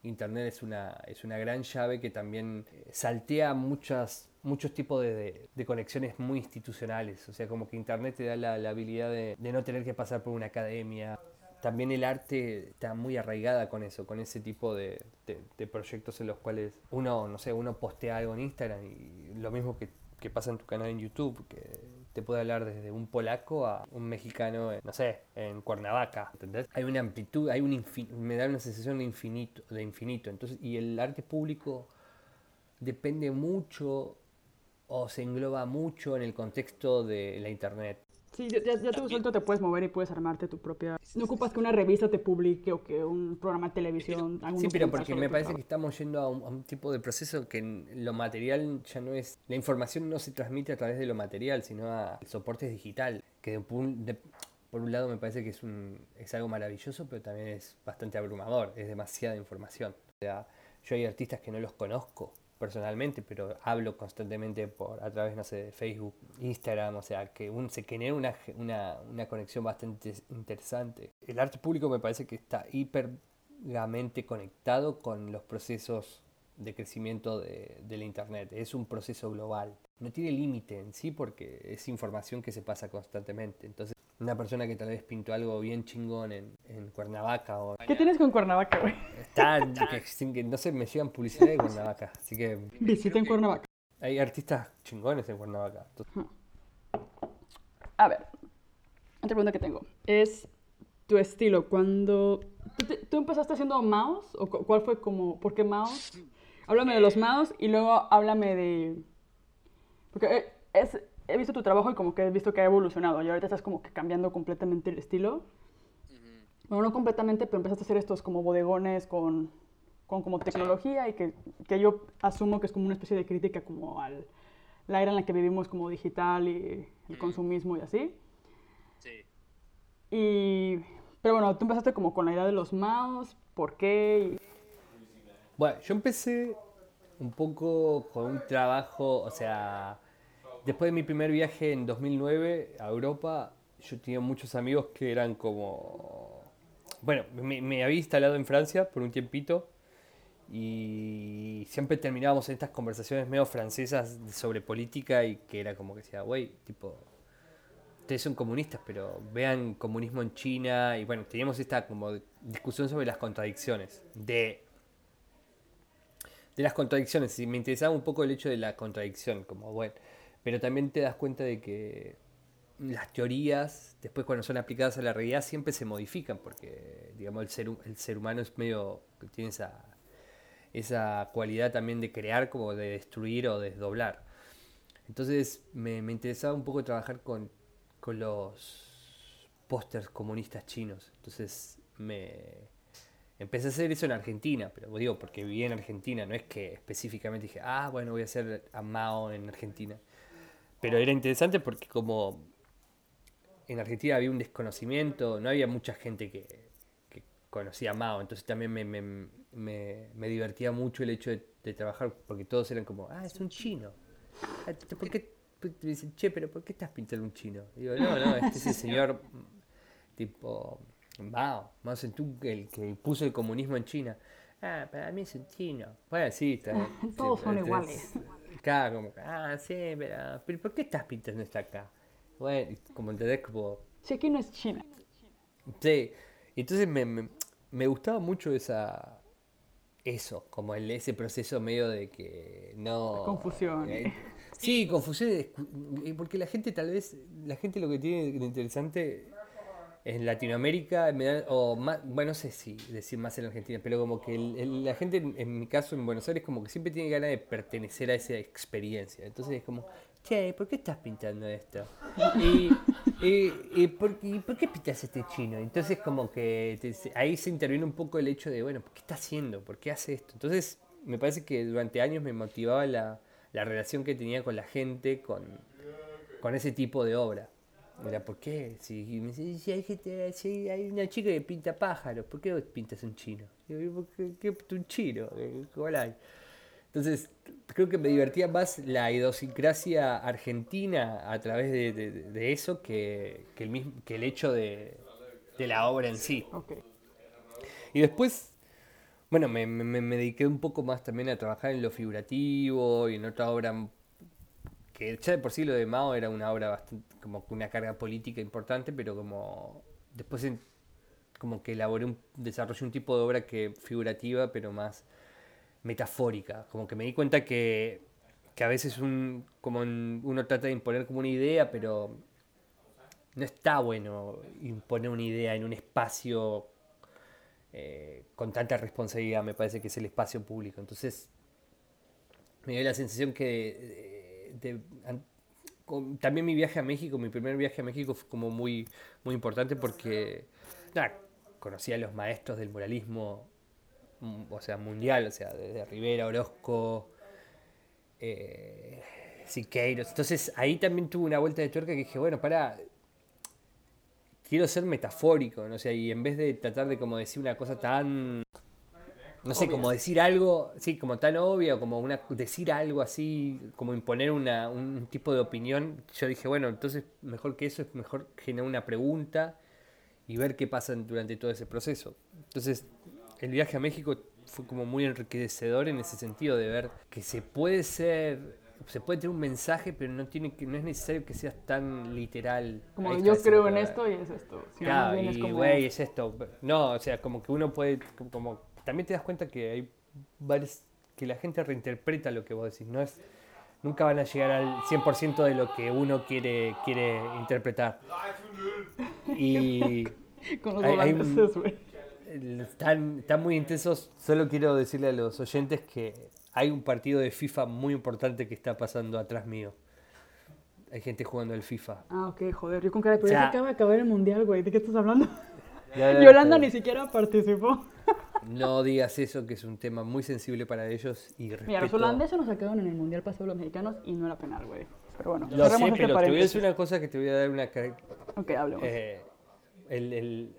Internet es una, es una gran llave que también eh, saltea muchas, muchos tipos de, de- conexiones muy institucionales. O sea, como que Internet te da la, la habilidad de, no tener que pasar por una academia. También el arte está muy arraigada con eso, con ese tipo de, proyectos en los cuales uno, no sé, uno postea algo en Instagram y lo mismo que, que pasa en tu canal en YouTube, que te puede hablar desde un polaco a un mexicano, en, no sé, en Cuernavaca, ¿entendés? Hay una amplitud, hay un infin- me da una sensación de infinito, de infinito. Entonces, y el arte público depende mucho o se engloba mucho en el contexto de la internet. Sí, ya, ya, tú suelto te puedes mover y puedes armarte tu propia... No ocupas que una revista te publique o que un programa de televisión... Sí, pero porque me parece que estamos yendo a un, a un tipo de proceso que lo material ya no es... La información no se transmite a través de lo material, sino a soportes digital, que de de- por un lado me parece que es, un, es algo maravilloso, pero también es bastante abrumador, es demasiada información. O sea, yo hay artistas que no los conozco personalmente, pero hablo constantemente por a través, no sé, de Facebook, Instagram, o sea, que un, se genera una, una, una conexión bastante interesante. El arte público me parece que está hiperamente conectado con los procesos de crecimiento de, de la Internet. Es un proceso global. No tiene límite en sí porque es información que se pasa constantemente. Entonces, una persona que tal vez pintó algo bien chingón en, en Cuernavaca o ¿Qué tienes con Cuernavaca, güey? Está, que, sin que- no sé, me llegan publicidad de Cuernavaca. Así que Visita en Cuernavaca. hay artistas chingones en Cuernavaca. Entonces, A ver, otra pregunta que tengo es tu estilo. Cuando tú, te- tú empezaste haciendo mouse o cu- cuál fue como, ¿por qué mouse? Háblame de los mouse y luego háblame de, porque eh, es, he visto tu trabajo y como que he visto que ha evolucionado y ahorita estás como que cambiando completamente el estilo. Bueno, no completamente, pero empezaste a hacer estos como bodegones con, con como tecnología y que, que yo asumo que es como una especie de crítica como al la era en la que vivimos como digital y el Mm. consumismo y así. Sí. Y, pero bueno, tú empezaste como con la idea de los mouse, ¿por qué? Y- Bueno, yo empecé un poco con un trabajo, o sea, después de mi primer viaje en 2009 a Europa, yo tenía muchos amigos que eran como bueno, me, había instalado en Francia por un tiempito y siempre terminábamos en estas conversaciones medio francesas sobre política y que era como que decía, güey, tipo, ustedes son comunistas, pero vean comunismo en China y bueno, teníamos esta como discusión sobre las contradicciones de de las contradicciones. Y me interesaba un poco el hecho de la contradicción, como bueno, pero también te das cuenta de que las teorías, después cuando son aplicadas a la realidad, siempre se modifican, porque digamos el ser, el ser humano es medio, tiene esa, esa cualidad también de crear como de destruir o desdoblar. Entonces me, interesaba un poco trabajar con, con los pósters comunistas chinos. Entonces me empecé a hacer eso en Argentina, pero digo, porque viví en Argentina, no es que específicamente dije, ah, bueno, voy a hacer a Mao en Argentina. Pero era interesante porque como en Argentina había un desconocimiento, no había mucha gente que, conocía a Mao, entonces también me, divertía mucho el hecho de, trabajar, porque todos eran como, ah, es un chino. Ah, ¿Por qué? Te dicen, che, pero ¿por qué estás pintando un chino? Y digo, no, no, este es el señor tipo Mao, Mao Zedong, el que puso el comunismo en China. Ah, para mí es un chino. Bueno, sí, está, Todos son iguales. Claro, como, ah, sí, pero, pero ¿por qué estás pintando esto acá? Bueno, como entendés, como... Sí, aquí no es China. Sí, entonces me, me, gustaba mucho esa... Eso, como el, ese proceso medio de que no... Confusión. Eh, sí, confusión, porque la gente tal vez, la gente lo que tiene de interesante en Latinoamérica, o más, bueno, no sé si decir más en Argentina, pero como que la gente, en, mi caso en Buenos Aires, como que siempre tiene ganas de pertenecer a esa experiencia. Entonces es como, che, ¿por qué estás pintando esto? Y, y, ¿por, qué pintas este chino? Entonces como que ahí se interviene un poco el hecho de, bueno, ¿qué está haciendo? ¿Por qué hace esto? Entonces me parece que durante años me motivaba la, la relación que tenía con la gente, con, con ese tipo de obra. Mira, ¿por qué? Si, si, hay gente, si hay una chica que pinta pájaros, ¿por qué pintas un chino? ¿Por qué, un chino? ¿Cuál hay? Entonces, creo que me divertía más la idiosincrasia argentina a través de, eso que, el mismo, que el hecho de, la obra en sí. Y después, bueno, me, me, dediqué un poco más también a trabajar en lo figurativo y en otra obra que ya de por sí lo de Mao era una obra bastante, como una carga política importante, pero como después como que elaboré un, desarrollé un tipo de obra que figurativa, pero más metafórica, como que me di cuenta que, que a veces un, como uno trata de imponer como una idea, pero no está bueno imponer una idea en un espacio eh, con tanta responsabilidad, me parece que es el espacio público. Entonces, me dio la sensación que eh, también mi viaje a México, mi primer viaje a México fue como muy, muy importante porque conocí a los maestros del muralismo o sea, mundial, o sea, desde Rivera, Orozco, eh, Siqueiros. Entonces ahí también tuve una vuelta de tuerca que dije, bueno, para, quiero ser metafórico, ¿no? sé y en vez de tratar de como decir una cosa tan, no sé, como decir algo, sí, como tan obvio, como una, decir algo así, como imponer una, un tipo de opinión, yo dije, bueno, entonces mejor que eso es mejor generar una pregunta y ver qué pasa durante todo ese proceso. Entonces el viaje a México fue como muy enriquecedor en ese sentido de ver que se puede ser se puede tener un mensaje pero no tiene que no es necesario que seas tan literal como yo creo en esto y es esto. Claro, y güey es, esto. No o sea como que uno puede como también te das cuenta que hay varios que la gente reinterpreta lo que vos decís no es nunca van a llegar al 100% de lo que uno quiere quiere interpretar y con los hay, están, muy intensos. Solo quiero decirle a los oyentes que hay un partido de FIFA muy importante que está pasando atrás mío. Hay gente jugando al FIFA. Ah, ok, joder. Yo con cara de... Pero acaba de acabar el mundial, güey. ¿De qué estás hablando? Yolanda ni siquiera participó. No digas eso, que es un tema muy sensible para ellos y respeto... Mira, los holandeses nos sacaron en el mundial pasado los mexicanos y no era penal, güey. Pero bueno, Lo sé, este pero te voy a decir una cosa que te voy a dar una... Ok, hablemos. Eh, el, el,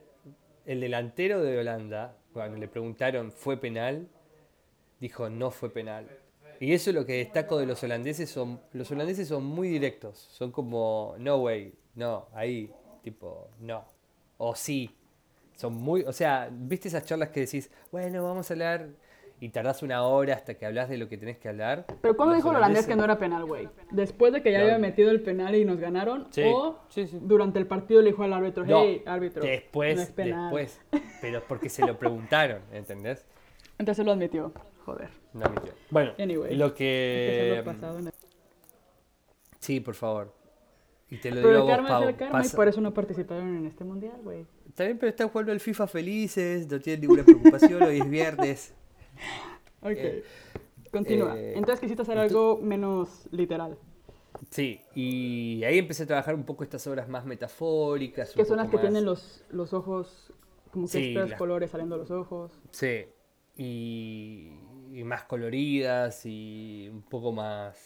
el delantero de Holanda, cuando le preguntaron, ¿fue penal? Dijo, no fue penal. Y eso es lo que destaco de los holandeses, son, los holandeses son muy directos, son como, no way, no, ahí, tipo, no, o sí. Son muy, o sea, ¿viste esas charlas que decís, bueno, vamos a hablar y tardás una hora hasta que hablas de lo que tenés que hablar? Pero ¿cuándo dijo el holandés que no era penal, güey? ¿Después de que ya No. había metido el penal y nos ganaron? Sí, ¿O sí, sí. durante el partido le dijo al árbitro, No, hey, árbitro, después, no es penal? después. Pero es porque se lo preguntaron, ¿entendés? Entonces lo admitió. Joder. No mintió. Bueno, Anyway, lo que el- Sí, por favor. Y te lo Pero digo el vos, karma es Pau. el karma y por eso no participaron en este mundial, güey. Bien, pero están jugando al FIFA felices, no tienen ninguna preocupación, hoy es viernes. Ok. Eh, Continúa. eh, Entonces quisiste hacer algo menos literal. Sí, y ahí empecé a trabajar un poco estas obras más metafóricas. Que son las que tienen más- los, los ojos, como que Sí, las- colores saliendo de los ojos. Sí, y, y más coloridas y un poco más...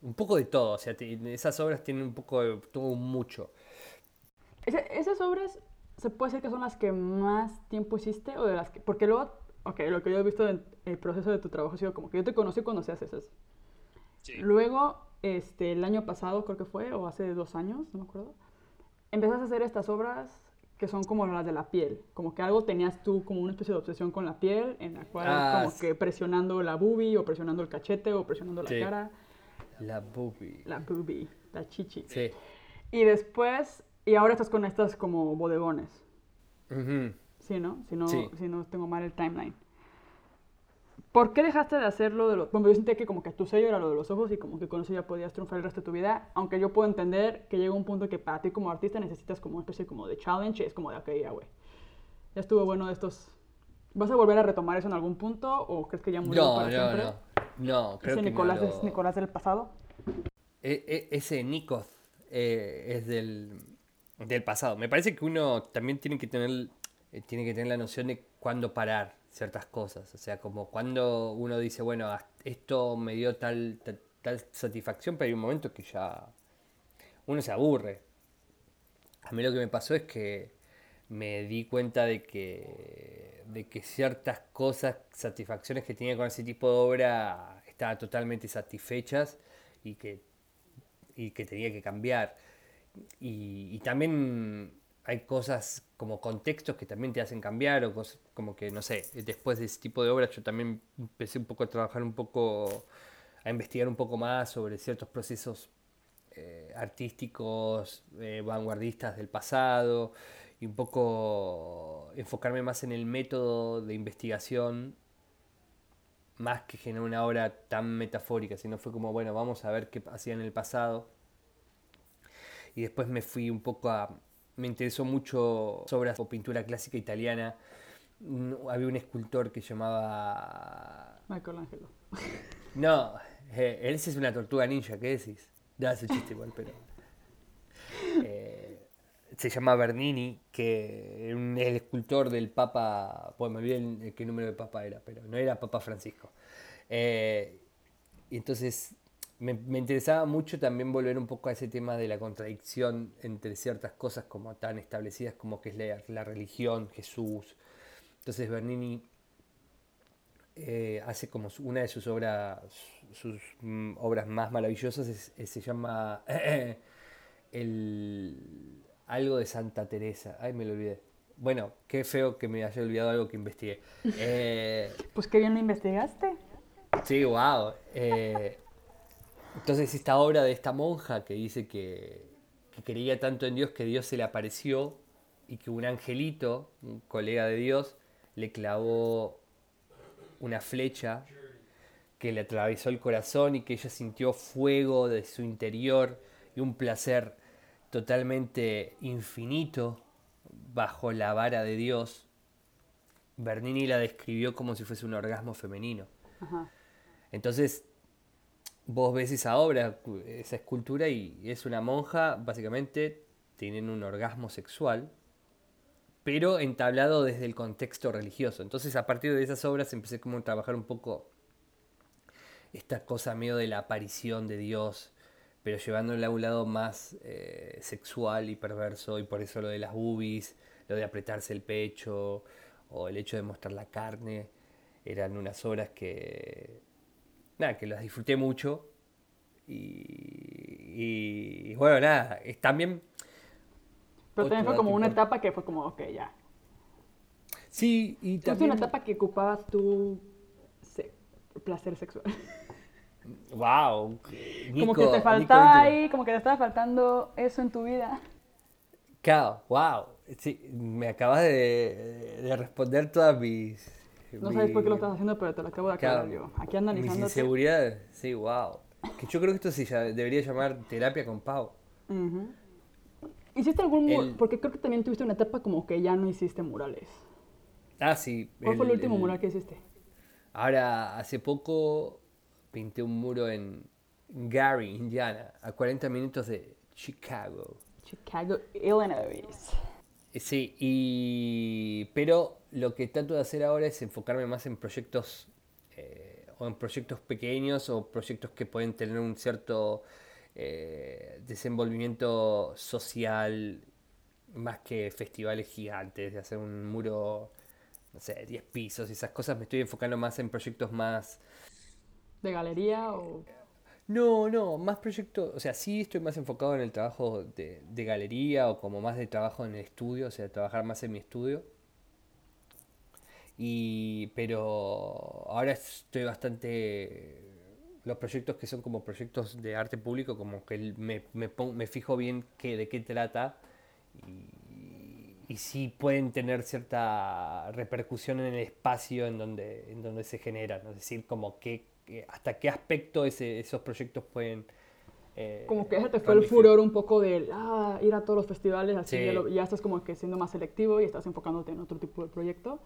Un poco de todo, o sea, esas obras tienen un poco de todo mucho. Esas obras se puede decir que son las que más tiempo hiciste o de las que... Porque luego, ok, lo que yo he visto en el proceso de tu trabajo ha sido como que yo te conocí cuando hacías esas. Sí. Luego, este, el año pasado creo que fue, o hace dos años, no me acuerdo, empezaste a hacer estas obras que son como las de la piel. Como que algo tenías tú como una especie de obsesión con la piel, en la cual Ah, como sí. que presionando la boobie o presionando el cachete o presionando la Sí. cara. La boobie. La boobie, la chichi. Sí. Y después, y ahora estás con estas como bodegones. Ujú. Sí, ¿no? Si no, Sí. si no tengo mal el timeline. ¿Por qué dejaste de hacerlo de los... Bueno, yo sentía que como que tu sello era lo de los ojos y como que con eso ya podías triunfar el resto de tu vida, aunque yo puedo entender que llega un punto que para ti como artista necesitas como una especie como de challenge, y es como de, ok, ya, güey. Ya estuvo bueno de estos... ¿Vas a volver a retomar eso en algún punto o crees que ya murió No, para no, siempre? no. No, creo ¿Ese que Nicolás no es lo- Nicolás del pasado? E- e- ese Nikos eh, es del, del pasado. Me parece que uno también tiene que tener, eh, tiene que tener la noción de cuándo parar ciertas cosas. O sea, como cuando uno dice, bueno, esto me dio tal, tal, tal satisfacción, pero hay un momento que ya uno se aburre. A mí lo que me pasó es que me di cuenta de que, de que ciertas cosas, satisfacciones que tenía con ese tipo de obra, estaban totalmente satisfechas y que, y que tenía que cambiar. Y, también hay cosas como contextos que también te hacen cambiar o cosas como que, no sé, después de ese tipo de obras yo también empecé un poco a trabajar un poco, a investigar un poco más sobre ciertos procesos eh, artísticos, eh, vanguardistas del pasado, y un poco enfocarme más en el método de investigación, más que generar una obra tan metafórica, sino fue como, bueno, vamos a ver qué hacía en el pasado. Y después me fui un poco a... Me interesó mucho obras o pintura clásica italiana. Había un escultor que llamaba Michael Angelo. no, eh, él es una tortuga ninja, ¿qué decís? Ya es un chiste igual, pero. Eh, se llama Bernini, que un- el escultor del Papa. Pues me olvidé qué número de Papa era, pero no era Papa Francisco. Eh, y entonces me, me interesaba mucho también volver un poco a ese tema de la contradicción entre ciertas cosas como tan establecidas como que es la, la religión, Jesús. Entonces Bernini eh, hace como una de sus obras, sus mm, obras más maravillosas es- es- se llama el, algo de Santa Teresa. Ay, me lo olvidé. Bueno, qué feo que me haya olvidado algo que investigué. Eh, Pues qué bien lo investigaste. Sí, wow. Entonces esta obra de esta monja que dice que, que creía tanto en Dios que Dios se le apareció y que un angelito, un colega de Dios, le clavó una flecha que le atravesó el corazón y que ella sintió fuego de su interior y un placer totalmente infinito bajo la vara de Dios. Bernini la describió como si fuese un orgasmo femenino. Ajá. Entonces, vos ves esa obra, esa escultura, y es una monja, básicamente, tienen un orgasmo sexual, pero entablado desde el contexto religioso. Entonces, a partir de esas obras empecé como a trabajar un poco esta cosa medio de la aparición de Dios, pero llevándole a un lado más eh, sexual y perverso, y por eso lo de las boobies, lo de apretarse el pecho, o el hecho de mostrar la carne, eran unas obras que, nada, que las disfruté mucho, y, y bueno, nada, es también... Pero también fue como una etapa que fue como, ok, ya. Sí, y también... una etapa que ocupabas tu se- placer sexual. Wow. como que te faltaba ahí, como que te estaba faltando eso en tu vida. Claro, wow. Sí, me acabas de, de responder todas mis... No sabes por qué lo estás haciendo, pero te lo acabo de aclarar Claro, yo. Aquí Mis analizándote. inseguridades, sí, wow. Que yo creo que esto se ya- debería llamar terapia con Pau. Ujú. ¿Hiciste algún muro? El- Porque creo que también tuviste una etapa como que ya no hiciste murales. Ah, sí. ¿Cuál fue el el- último el- mural que hiciste? Ahora, hace poco pinté un muro en Gary, Indiana, a 40 minutos de Chicago. Chicago, Illinois. Sí, y... pero lo que trato de hacer ahora es enfocarme más en proyectos eh, o en proyectos pequeños o proyectos que pueden tener un cierto eh, desenvolvimiento social más que festivales gigantes, de hacer un muro, no sé, 10 pisos y esas cosas. Me estoy enfocando más en proyectos más... ¿De galería o...? No, no, más proyectos, o sea, sí estoy más enfocado en el trabajo de, de galería o como más de trabajo en el estudio, o sea, trabajar más en mi estudio. Y, pero ahora estoy bastante, los proyectos que son como proyectos de arte público, como que me, me, pon- me fijo bien qué, de qué trata y, y si pueden tener cierta repercusión en el espacio en donde, en donde se generan, es decir, como que, que- hasta qué aspecto ese- esos proyectos pueden... eh, Como que ese te fue el furor un poco de ah, ir a todos los festivales, así Sí. ya, lo- ya estás como que siendo más selectivo y estás enfocándote en otro tipo de proyecto.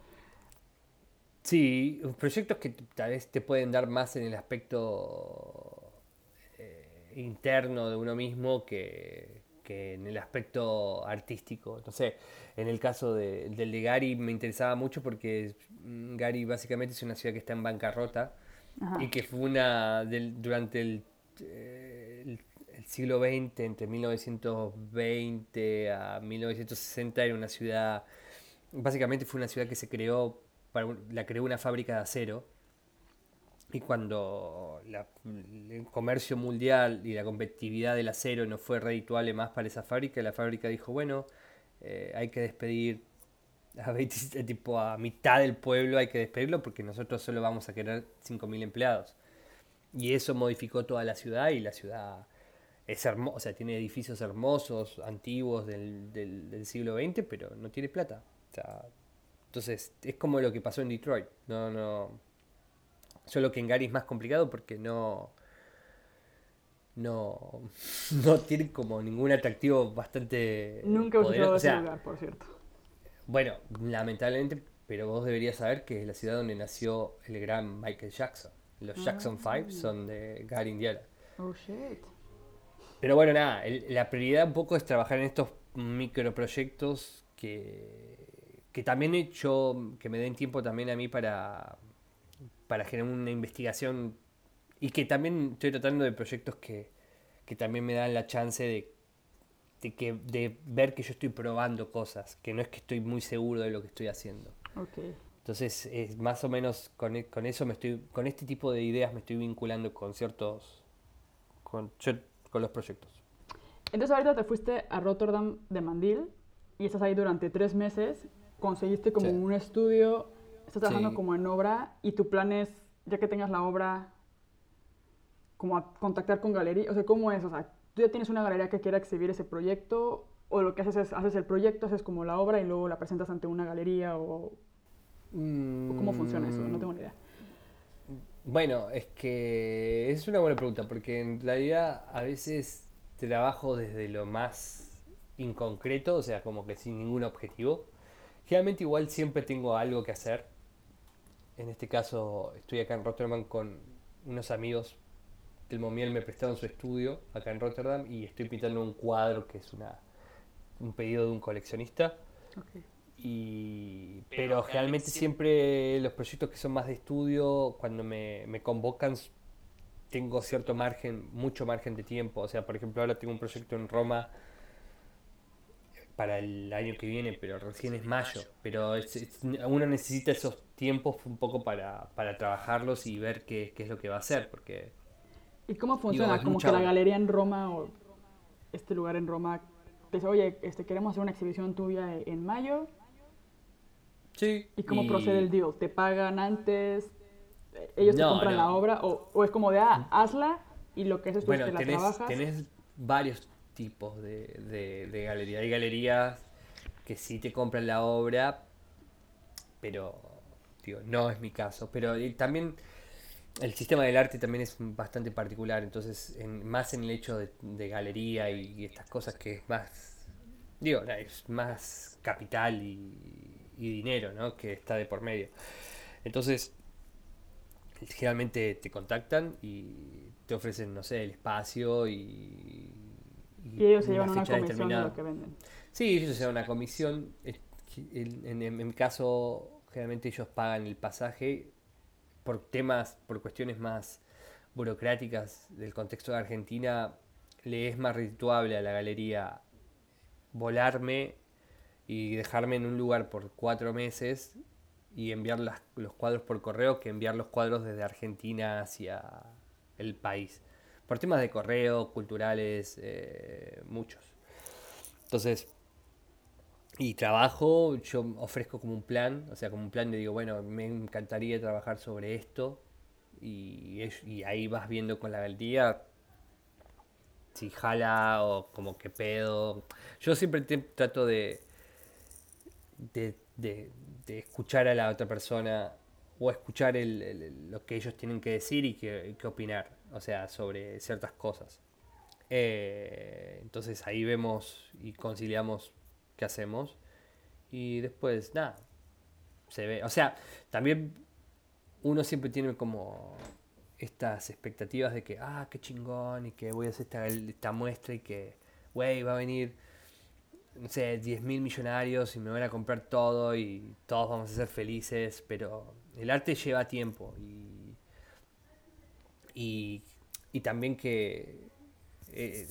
Sí, proyectos que tal vez te pueden dar más en el aspecto eh, interno de uno mismo que, que en el aspecto artístico. No sé, en el caso de- del de Gary me interesaba mucho porque mm, Gary básicamente es una ciudad que está en bancarrota Ajá. y que fue una del- durante el, eh, el- siglo XX, entre 1920 a 1960, era una ciudad, básicamente fue una ciudad que se creó, para la creó una fábrica de acero. Y cuando la- el comercio mundial y la competitividad del acero no fue redituable más para esa fábrica, la fábrica dijo, bueno, eh, hay que despedir a, 20 tipo, a mitad del pueblo, hay que despedirlo porque nosotros solo vamos a querer 5.000 empleados. Y eso modificó toda la ciudad y la ciudad es hermosa, o sea, tiene edificios hermosos, antiguos del, del- del siglo XX, pero no tiene plata. O sea, entonces, es como lo que pasó en Detroit. No, no. Solo que en Gary es más complicado porque no. No. No tiene como ningún atractivo bastante. Nunca visitado O sea, por cierto. Bueno, lamentablemente, pero vos deberías saber que es la ciudad donde nació el gran Michael Jackson. Los Jackson 5 son de Gary, Indiana. Oh, shit. Pero bueno, nada, el- la prioridad un poco es trabajar en estos microproyectos que, que también he hecho, que me den tiempo también a mí para, para generar una investigación y que también estoy tratando de proyectos que, que también me dan la chance de, de, que, de ver que yo estoy probando cosas, que no es que estoy muy seguro de lo que estoy haciendo. Ok. Entonces, es más o menos con, e- con eso me estoy, con este tipo de ideas me estoy vinculando con ciertos, con, con los proyectos. Entonces ahorita te fuiste a Rotterdam de Mandil y estás ahí durante tres meses. Conseguiste como Sí. un estudio, estás trabajando Sí. como en obra y tu plan es, ya que tengas la obra, como a contactar con galería. O sea, ¿cómo es? O sea, ¿tú ya tienes una galería que quiera exhibir ese proyecto? ¿O lo que haces es, haces el proyecto, haces como la obra y luego la presentas ante una galería? ¿O, o cómo funciona eso? No tengo ni idea. Bueno, es que es una buena pregunta, porque en realidad a veces trabajo desde lo más inconcreto, o sea, como que sin ningún objetivo. Generalmente igual siempre tengo algo que hacer. En este caso estoy acá en Rotterdam con unos amigos del Momiel me prestaron su estudio acá en Rotterdam y estoy pintando un cuadro que es una, un pedido de un coleccionista. Y, Pero pero generalmente realmente siempre los proyectos que son más de estudio, cuando me, me convocan, tengo cierto margen, mucho margen de tiempo. O sea, por ejemplo, ahora tengo un proyecto en Roma para el año que viene, pero recién es mayo. Pero es- es- uno necesita esos tiempos un poco para, para trabajarlos y ver qué, qué es lo que va a hacer, porque ¿Y cómo funciona? como que la galería en Roma o este lugar en Roma te dice, oye, este, queremos hacer una exhibición tuya en mayo. Sí. ¿Y cómo procede el deal? ¿Te pagan antes? ¿Ellos te compran la obra? O, es como de, ah, hazla y lo que es bueno, que la trabajas? tenés varios tipos de, de, galería. Hay galerías que sí te compran la obra, pero digo, no es mi caso. Pero también el sistema del arte también es bastante particular, entonces más en el hecho de, galería y, estas cosas que es más, digo, es más capital y, dinero, ¿no? Que está de por medio. Entonces, generalmente te contactan y te ofrecen, no sé, el espacio y... Y, ellos se llevan una comisión de lo que venden. Sí, ellos se llevan una comisión. En, en mi caso, generalmente ellos pagan el pasaje por temas, por cuestiones más burocráticas del contexto de Argentina, le es más rituable a la galería volarme y dejarme en un lugar por cuatro meses y enviar los cuadros por correo que enviar los cuadros desde Argentina hacia el país. Por temas de correo, culturales, eh, muchos. Entonces, y trabajo, yo ofrezco como un plan, o sea, como un plan de digo, bueno, me encantaría trabajar sobre esto y, ahí vas viendo con la galería si jala o como que pedo. Yo siempre trato de, de, de, escuchar a la otra persona o escuchar el, lo que ellos tienen que decir y que, opinar, o sea, sobre ciertas cosas. Eh, entonces ahí vemos y conciliamos qué hacemos. Y después, nada, se ve. O sea, también uno siempre tiene como estas expectativas de que, ah, qué chingón, y que voy a hacer esta, muestra y que, güey, va a venir, no sé, 10.000 millonarios y me van a comprar todo y todos vamos a ser felices, pero el arte lleva tiempo y, y también que eh,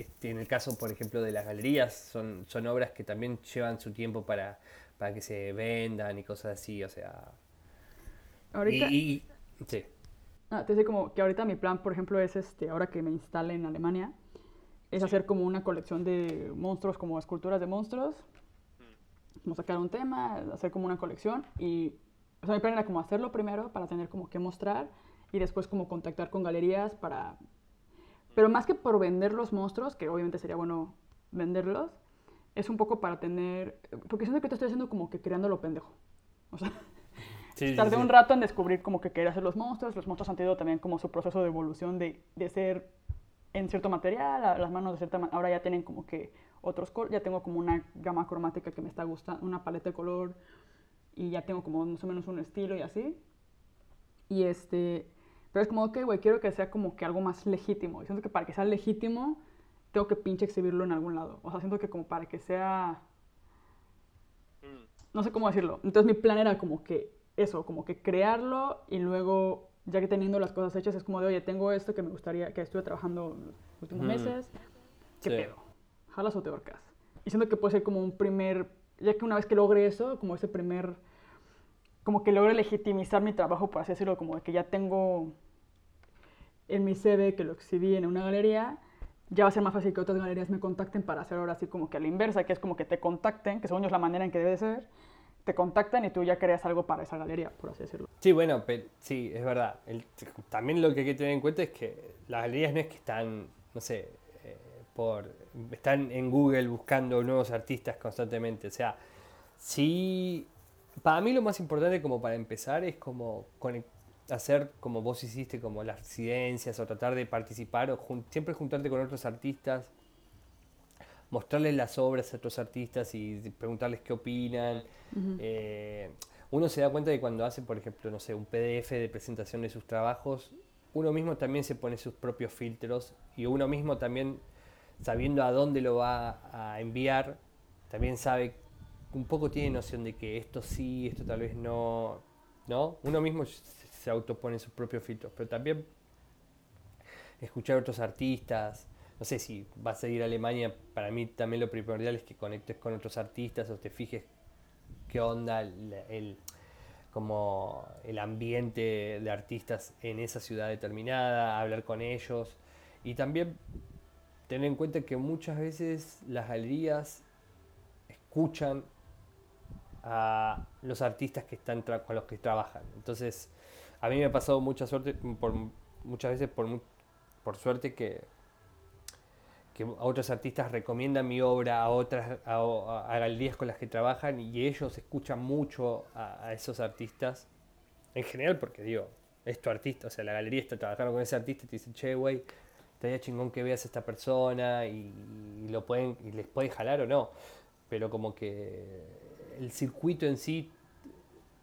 este, en el caso, por ejemplo, de las galerías, son, son obras que también llevan su tiempo para, para que se vendan y cosas así, o sea... Ahorita... sí. Ah, te como que ahorita mi plan, por ejemplo, es este, ahora que me instale en Alemania, es hacer como una colección de monstruos, como esculturas de monstruos, mm. como sacar un tema, hacer como una colección y, o sea, mi plan era como hacerlo primero para tener como que mostrar y después como contactar con galerías para pero más que por vender los monstruos, que obviamente sería bueno venderlos, es un poco para tener... Porque siento que te estoy haciendo como que creando lo pendejo. O sea, tardé un rato en descubrir como que quería hacer los monstruos. Los monstruos han tenido también como su proceso de evolución de, de ser en cierto material, las manos de cierta manera. Ahora ya tienen como que otros colores. Ya tengo como una gama cromática que me está gustando, una paleta de color. Y ya tengo como más o menos un estilo y así. Y este... Pero es como, ok, güey, quiero que sea como que algo más legítimo. Y siento que para que sea legítimo, tengo que pinche exhibirlo en algún lado. O sea, siento que como para que sea... Mm. No sé cómo decirlo. Entonces mi plan era como que eso, como que crearlo y luego, ya que teniendo las cosas hechas, es como de, oye, tengo esto que me gustaría, que estuve trabajando los últimos meses. ¿Qué pedo? ¿Jalas o te orcas? Y siento que puede ser como un primer, ya que una vez que logre eso, como ese primer como que logre legitimizar mi trabajo, por así decirlo, como de que ya tengo en mi CV que lo exhibí en una galería, ya va a ser más fácil que otras galerías me contacten para hacer ahora así como que a la inversa, que es como que te contacten, que según yo es la manera en que debe ser, te contactan y tú ya creas algo para esa galería, por así decirlo. Sí, bueno, sí, es verdad. también lo que hay que tener en cuenta es que las galerías no es que están, no sé, eh, por, están en Google buscando nuevos artistas constantemente. O sea, sí para mí lo más importante como para empezar es como hacer como vos hiciste, como las residencias o tratar de participar o siempre juntarte con otros artistas, mostrarles las obras a otros artistas y preguntarles qué opinan. Eh, uno se da cuenta de cuando hace, por ejemplo, no sé, un PDF de presentación de sus trabajos, uno mismo también se pone sus propios filtros y uno mismo también, sabiendo a dónde lo va a enviar, también sabe un poco tiene noción de que esto sí, esto tal vez no, ¿no? Uno mismo se autopone sus propios filtros, pero también escuchar a otros artistas, no sé si vas a ir a Alemania, para mí también lo primordial es que conectes con otros artistas o te fijes qué onda el, como el ambiente de artistas en esa ciudad determinada, hablar con ellos y también tener en cuenta que muchas veces las galerías escuchan a los artistas que están con los que trabajan. Entonces, a mí me ha pasado mucha suerte, por, muchas veces por, por suerte que, que otros artistas recomiendan mi obra a otras a, galerías con las que trabajan y ellos escuchan mucho a, esos artistas en general porque digo es tu artista o sea la galería está trabajando con ese artista y te dicen che güey estaría chingón que veas a esta persona y, lo pueden les puede jalar o no pero como que el circuito en sí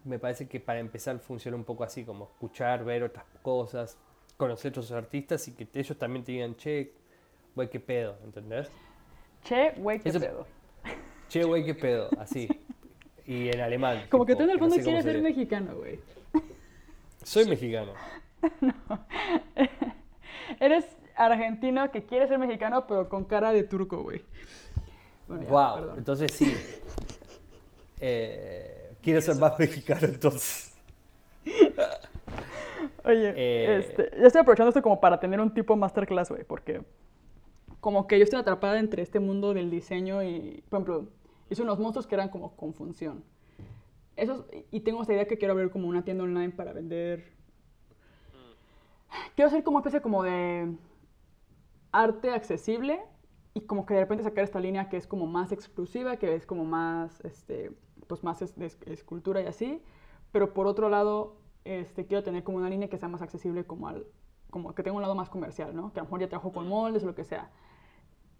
me parece que para empezar funciona un poco así como escuchar ver otras cosas conocer otros artistas y que ellos también te digan che güey, qué pedo, ¿entendés? Che, güey, qué pedo. Che, güey, qué pedo, así. Y en alemán. Como que tú en el fondo quieres ser mexicano, güey. Soy mexicano. no. Eres argentino que quiere ser mexicano, pero con cara de turco, güey. wow, entonces sí. Eh, quiero ser más mexicano, entonces. Oye, eh, este, ya estoy aprovechando esto como para tener un tipo masterclass, güey, porque como que yo estoy atrapada entre este mundo del diseño y, por ejemplo, hice unos monstruos que eran como con función. Esos, y tengo esta idea que quiero abrir como una tienda online para vender. Quiero hacer como una especie como de arte accesible y como que de repente sacar esta línea que es como más exclusiva, que es como más, este, pues más de escultura y así. Pero por otro lado, este, quiero tener como una línea que sea más accesible como al, como que tenga un lado más comercial, ¿no? Que a lo mejor ya trabajo con moldes o lo que sea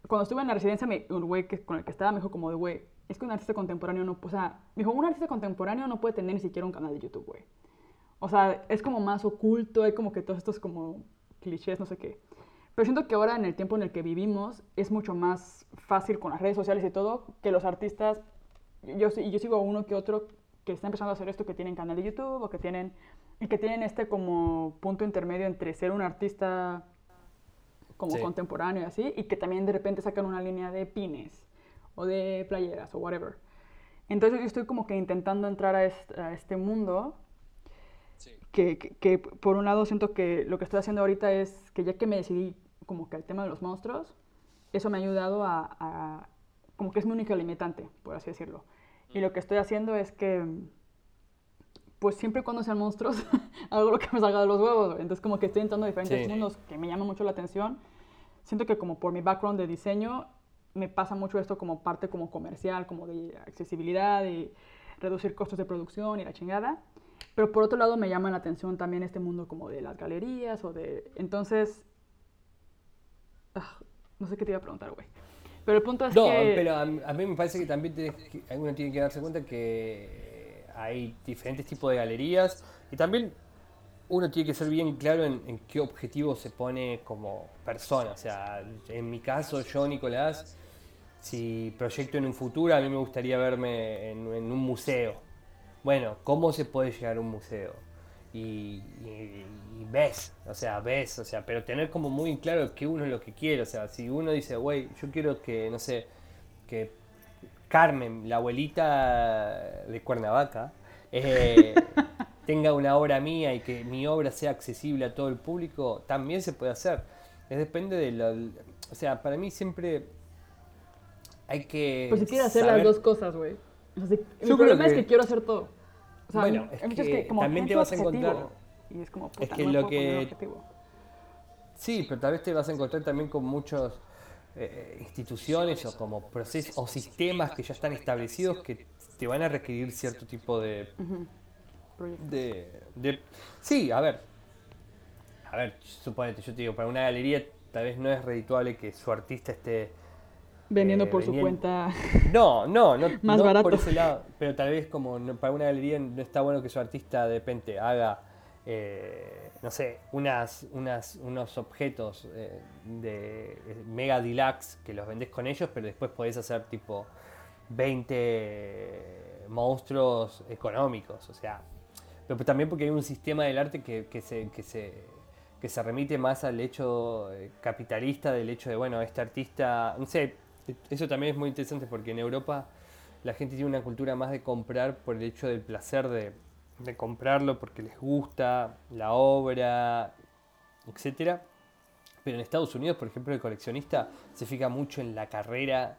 cuando estuve en la residencia, me, un güey que, con el que estaba me dijo como de, güey, es que un artista contemporáneo no, o sea, me dijo, un artista contemporáneo no puede tener ni siquiera un canal de YouTube, güey. O sea, es como más oculto, hay como que todos estos como clichés, no sé qué. Pero siento que ahora en el tiempo en el que vivimos es mucho más fácil con las redes sociales y todo que los artistas, yo, yo sigo a uno que otro que está empezando a hacer esto, que tienen canal de YouTube o que tienen, y que tienen este como punto intermedio entre ser un artista como contemporáneo y así, y que también de repente sacan una línea de pines o de playeras o whatever. Entonces yo estoy como que intentando entrar a este, mundo que, que, por un lado siento que lo que estoy haciendo ahorita es que ya que me decidí como que el tema de los monstruos, eso me ha ayudado a, como que es mi única limitante, por así decirlo. Y lo que estoy haciendo es que, pues siempre y cuando sean monstruos, hago lo que me salga de los huevos. Entonces como que estoy entrando a diferentes mundos que me llaman mucho la atención siento que como por mi background de diseño, me pasa mucho esto como parte como comercial, como de accesibilidad y reducir costos de producción y la chingada. Pero por otro lado me llama la atención también este mundo como de las galerías o de... Entonces... Ah, no sé qué te iba a preguntar, güey. Pero el punto es no, que... No, pero a, mí me parece que también uno tiene que darse cuenta que hay diferentes tipos de galerías y también uno tiene que ser bien claro en, qué objetivo se pone como persona. O sea, en mi caso, yo, Nicolás, si proyecto en un futuro, a mí me gustaría verme en, un museo. Bueno, ¿cómo se puede llegar a un museo? Y, ves, o sea, ves, o sea, pero tener como muy claro que uno es lo que quiere. O sea, si uno dice, güey, yo quiero que, no sé, que Carmen, la abuelita de Cuernavaca, eh, tenga una obra mía y que mi obra sea accesible a todo el público, también se puede hacer. Es depende de lo... O sea, para mí siempre hay que... Pues si quieres hacer las dos cosas, güey. el problema es que quiero hacer todo. O sea, bueno, es que, también te vas a encontrar... Y es como, es que lo que... Sí, pero tal vez te vas a encontrar también con muchas eh, instituciones o como procesos o sistemas que ya están establecidos que te van a requerir cierto tipo de, de, Sí, a ver. A ver, suponete, yo te digo, para una galería tal vez no es redituable que su artista esté... Vendiendo eh, por su cuenta. No, no, no, Más barato. por ese lado. Pero tal vez como para una galería no está bueno que su artista de repente haga, eh, no sé, unas, unas, unos objetos eh, de mega deluxe que los vendés con ellos, pero después podés hacer tipo 20 monstruos económicos. O sea, pero también porque hay un sistema del arte que, se, que, se, que se remite más al hecho capitalista, del hecho de, bueno, este artista, no sé, eso también es muy interesante porque en Europa la gente tiene una cultura más de comprar por el hecho del placer de, comprarlo porque les gusta la obra, etc. Pero en Estados Unidos, por ejemplo, el coleccionista se fija mucho en la carrera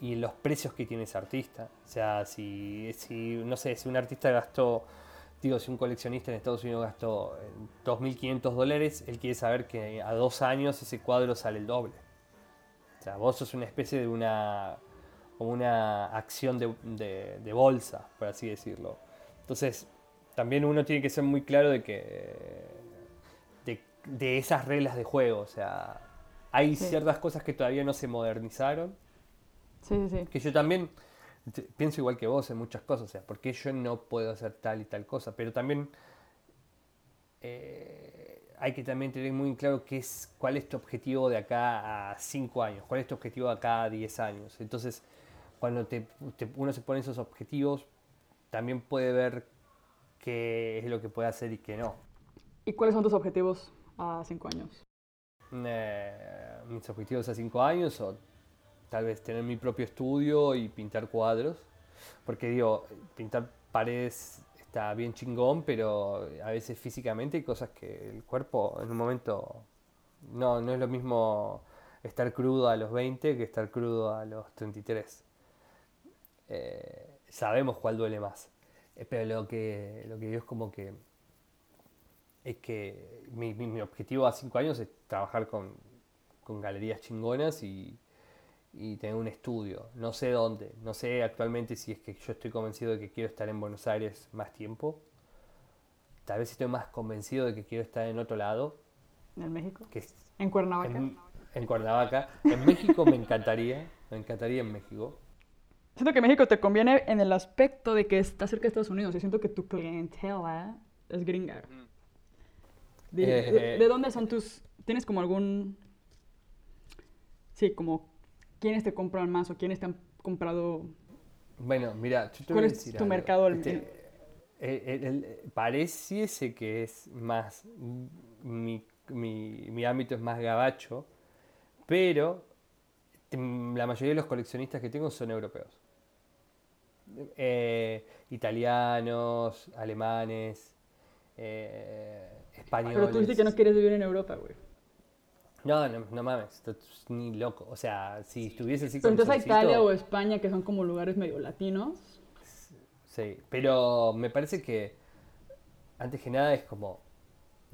y los precios que tiene ese artista. O sea, si, si no sé, si un artista gastó, digo, si un coleccionista en Estados Unidos gastó 2.500 dólares, él quiere saber que a dos años ese cuadro sale el doble. O sea, vos sos una especie de una, una acción de, de bolsa, por así decirlo. Entonces, también uno tiene que ser muy claro de que de, esas reglas de juego. O sea, hay ciertas cosas que todavía no se modernizaron. Sí, sí, sí. Que yo también pienso igual que vos en muchas cosas. O sea, porque yo no puedo hacer tal y tal cosa. Pero también eh, hay que también tener muy claro qué es, cuál es tu objetivo de acá a 5 años, cuál es tu objetivo de acá a 10 años. Entonces, cuando uno se pone esos objetivos, también puede ver qué es lo que puede hacer y qué no. ¿Y cuáles son tus objetivos a cinco años? Eh, mis objetivos a cinco años o tal vez tener mi propio estudio y pintar cuadros. Porque digo, pintar paredes está bien chingón, pero a veces físicamente hay cosas que el cuerpo en un momento no, no es lo mismo estar crudo a los 20 que estar crudo a los 33. Eh, sabemos cuál duele más. Eh, pero lo que, lo que digo es como que es que mi, mi, objetivo a cinco años es trabajar con, con galerías chingonas y, y, tener un estudio. No sé dónde, no sé actualmente si es que yo estoy convencido de que quiero estar en Buenos Aires más tiempo. Tal vez estoy más convencido de que quiero estar en otro lado. ¿En México? Que ¿En Cuernavaca? En, en Cuernavaca. En México me encantaría, me encantaría en México. Siento que México te conviene en el aspecto de que está cerca de Estados Unidos. Y siento que tu clientela es gringa. Eh, de, dónde son tus...? ¿Tienes como algún...? Sí, como... ¿Quiénes te compran más o quiénes te han comprado...? Bueno, mira, yo te ¿Cuál es tu mercado? Este, pareciese que es más... Mi, mi, ámbito es más gabacho, pero la mayoría de los coleccionistas que tengo son europeos. Eh, italianos, alemanes, eh, pero tú dices que no quieres vivir en Europa, güey. No, no, no mames, ni loco. O sea, si estuviese así Pero entonces a Italia o España, que son como lugares medio latinos. Sí, pero me parece que antes que nada es como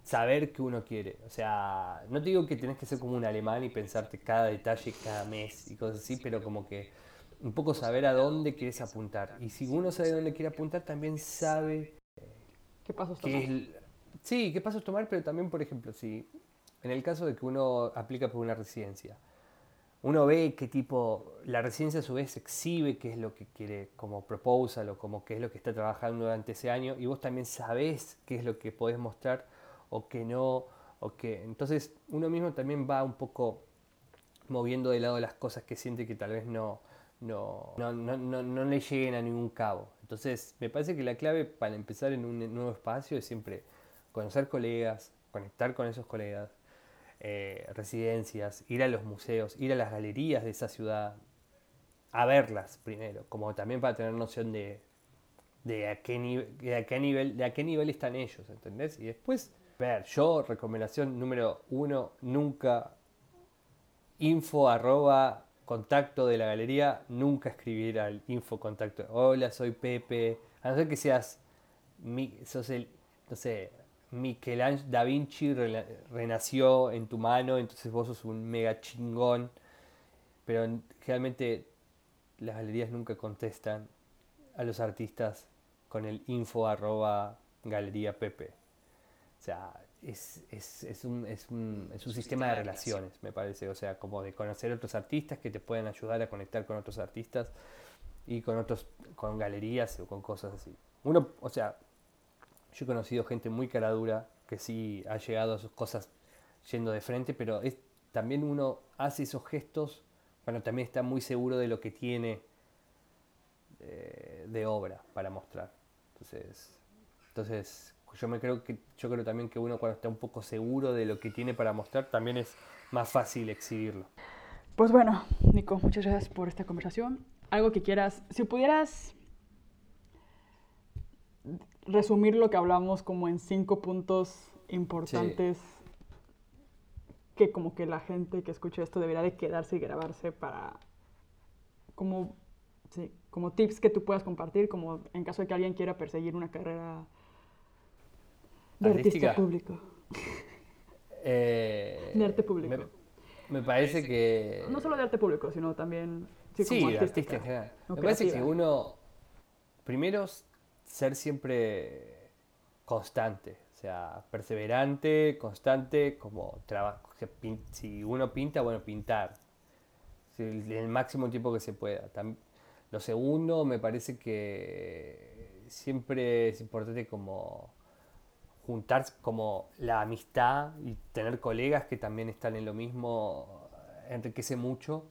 saber qué uno quiere. O sea, no te digo que tenés que ser como un alemán y pensarte cada detalle cada mes y cosas así, pero como que un poco saber a dónde quieres apuntar. Y si uno sabe dónde quiere apuntar, también sabe qué pasos tomar. Sí, qué pasos tomar, pero también, por ejemplo, si en el caso de que uno aplica por una residencia, uno ve qué tipo, la residencia a su vez exhibe qué es lo que quiere como proposal o como qué es lo que está trabajando durante ese año y vos también sabés qué es lo que podés mostrar o qué no, o qué. Entonces uno mismo también va un poco moviendo de lado las cosas que siente que tal vez no, no, no, no, no, no le lleguen a ningún cabo. Entonces me parece que la clave para empezar en un nuevo espacio es siempre conocer colegas, conectar con esos colegas, eh, residencias, ir a los museos, ir a las galerías de esa ciudad, a verlas primero, como también para tener noción de, de, a, qué de, qué nivel, de a qué nivel están ellos, ¿entendés? Y después, ver, yo, recomendación número uno, nunca info arroba contacto de la galería, nunca escribir al info contacto, hola, soy Pepe, a no ser que seas, sos el, no sé, Michelangelo da Vinci renació en tu mano, entonces vos sos un mega chingón. Pero generalmente las galerías nunca contestan a los artistas con el info arroba galería Pepe. O sea, es, un, es, un, es un sistema de relaciones, me parece. O sea, como de conocer otros artistas que te pueden ayudar a conectar con otros artistas y con otros, con galerías o con cosas así. Uno, o sea, yo he conocido gente muy cara dura que sí ha llegado a sus cosas yendo de frente, pero es, también uno hace esos gestos cuando también está muy seguro de lo que tiene eh, de obra para mostrar. Entonces, entonces yo me creo que yo creo también que uno cuando está un poco seguro de lo que tiene para mostrar también es más fácil exhibirlo. Pues bueno, Nico, muchas gracias por esta conversación. Algo que quieras, si pudieras resumir lo que hablamos como en cinco puntos importantes que como que la gente que escucha esto debería de quedarse y grabarse para como, sí, como tips que tú puedas compartir, como en caso de que alguien quiera perseguir una carrera de ¿Artística? artista público. Eh, De arte público. Me, me parece que... No solo de arte público, sino también sí, como artista en general. Me parece que uno, primero, ser siempre constante, o sea, perseverante, constante, como trabajo. Si uno pinta, bueno, pintar. El el máximo tiempo que se pueda. Lo segundo, me parece que siempre es importante como juntar como la amistad y tener colegas que también están en lo mismo enriquece mucho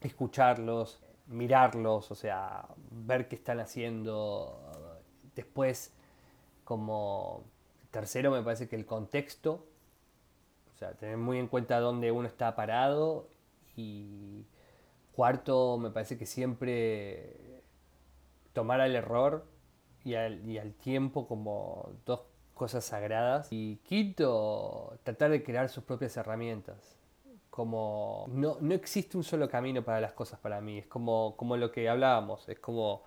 escucharlos, mirarlos, o sea, ver qué están haciendo. Después, como tercero, me parece que el contexto, o sea, tener muy en cuenta dónde uno está parado. Y cuarto, me parece que siempre tomar al error y al, y al tiempo como dos cosas sagradas. Y quinto, tratar de crear sus propias herramientas como no, no existe un solo camino para las cosas para mí, es como, como lo que hablábamos, es como,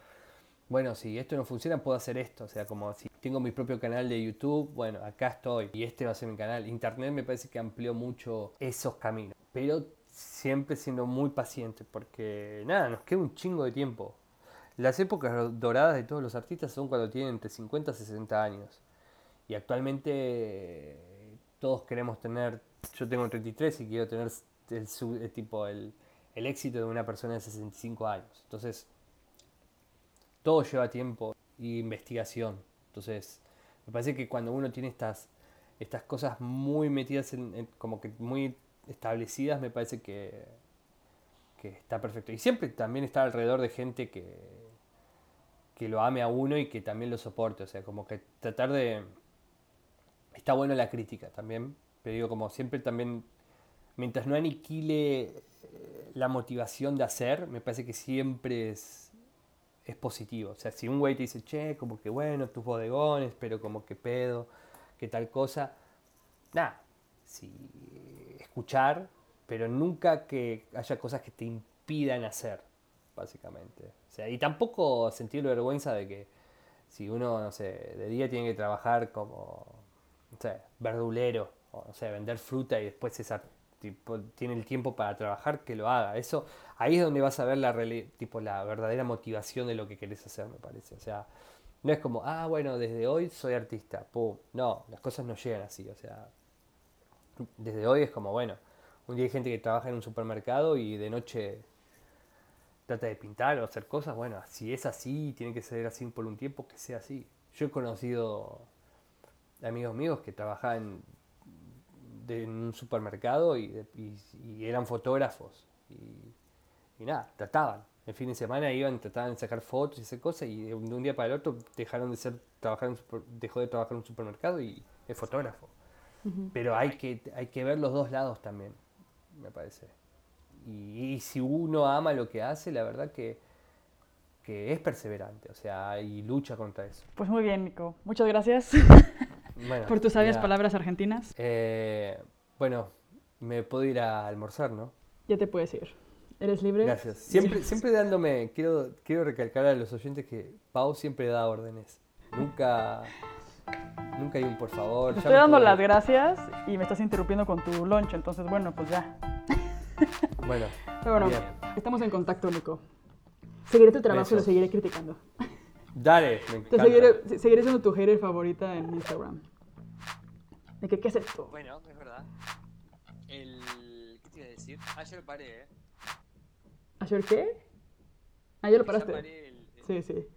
bueno, si esto no funciona puedo hacer esto, o sea, como si tengo mi propio canal de YouTube, bueno, acá estoy y este va a ser mi canal. Internet me parece que amplió mucho esos caminos, pero siempre siendo muy paciente, porque nada, nos queda un chingo de tiempo. Las épocas doradas de todos los artistas son cuando tienen entre 50 y 60 años. Y actualmente todos queremos tener, yo tengo 33 y quiero tener el, el tipo el, el éxito de una persona de 65 años. Entonces, todo lleva tiempo y investigación. Entonces, me parece que cuando uno tiene estas, estas cosas muy metidas en, como que muy establecidas, me parece que, que está perfecto. Y siempre también estar alrededor de gente que, que lo ame a uno y que también lo soporte. O sea, como que tratar de... Está bueno la crítica también, pero digo, como siempre también, mientras no aniquile eh, la motivación de hacer, me parece que siempre es, positivo. O sea, si un güey te dice, che, como que bueno, tus bodegones, pero como que pedo, que tal cosa, nada, si escuchar, pero nunca que haya cosas que te impidan hacer, básicamente. O sea, y tampoco sentir vergüenza de que si uno, no sé, de día tiene que trabajar como, no sé, verdulero, o sé, vender fruta y después esa, tipo, tiene el tiempo para trabajar, que lo haga. Eso, ahí es donde vas a ver la, tipo, la verdadera motivación de lo que querés hacer, me parece. O sea, no es como, ah, bueno, desde hoy soy artista, pum. No, las cosas no llegan así, o sea, desde hoy es como, bueno, un día hay gente que trabaja en un supermercado y de noche trata de pintar o hacer cosas, bueno, si es así, tiene que ser así por un tiempo, que sea así. Yo he conocido amigos míos que trabajaban de- en un supermercado y, de- y- y eran fotógrafos y, y nada, trataban. El fin de semana iban, trataban de sacar fotos y hacer cosas y de un, de un día para el otro dejaron de ser trabajar en un super- dejó de trabajar en un supermercado y es fotógrafo. Pero hay que, hay que ver los dos lados también, me parece. Y, y si uno ama lo que hace, la verdad que, que es perseverante, o sea, y lucha contra eso. Pues muy bien, Nico. Muchas gracias Bueno, por tus sabias palabras argentinas. Eh, bueno, me puedo ir a almorzar, ¿no? Ya te puedes ir. ¿Eres libre? Gracias. Siempre, siempre dándome, quiero, quiero recalcar a los oyentes que Pau siempre da órdenes. Nunca, nunca hay un por favor. Te estoy dando puedo las gracias y me estás interrumpiendo con tu lunch, entonces bueno, pues ya. Bueno, Pero bueno, Bien. estamos en contacto, Nico. Seguiré tu trabajo y lo seguiré criticando. dale, me Te encanta. seguiré, se- seguiré siendo tu hater favorita en Instagram. ¿De qué, qué es esto? Bueno, es verdad. El... ¿Qué te iba a decir? Ah, ya lo paré, ¿eh? ¿Ayer qué? Ah, ya lo paraste. paré el... el- Sí, sí.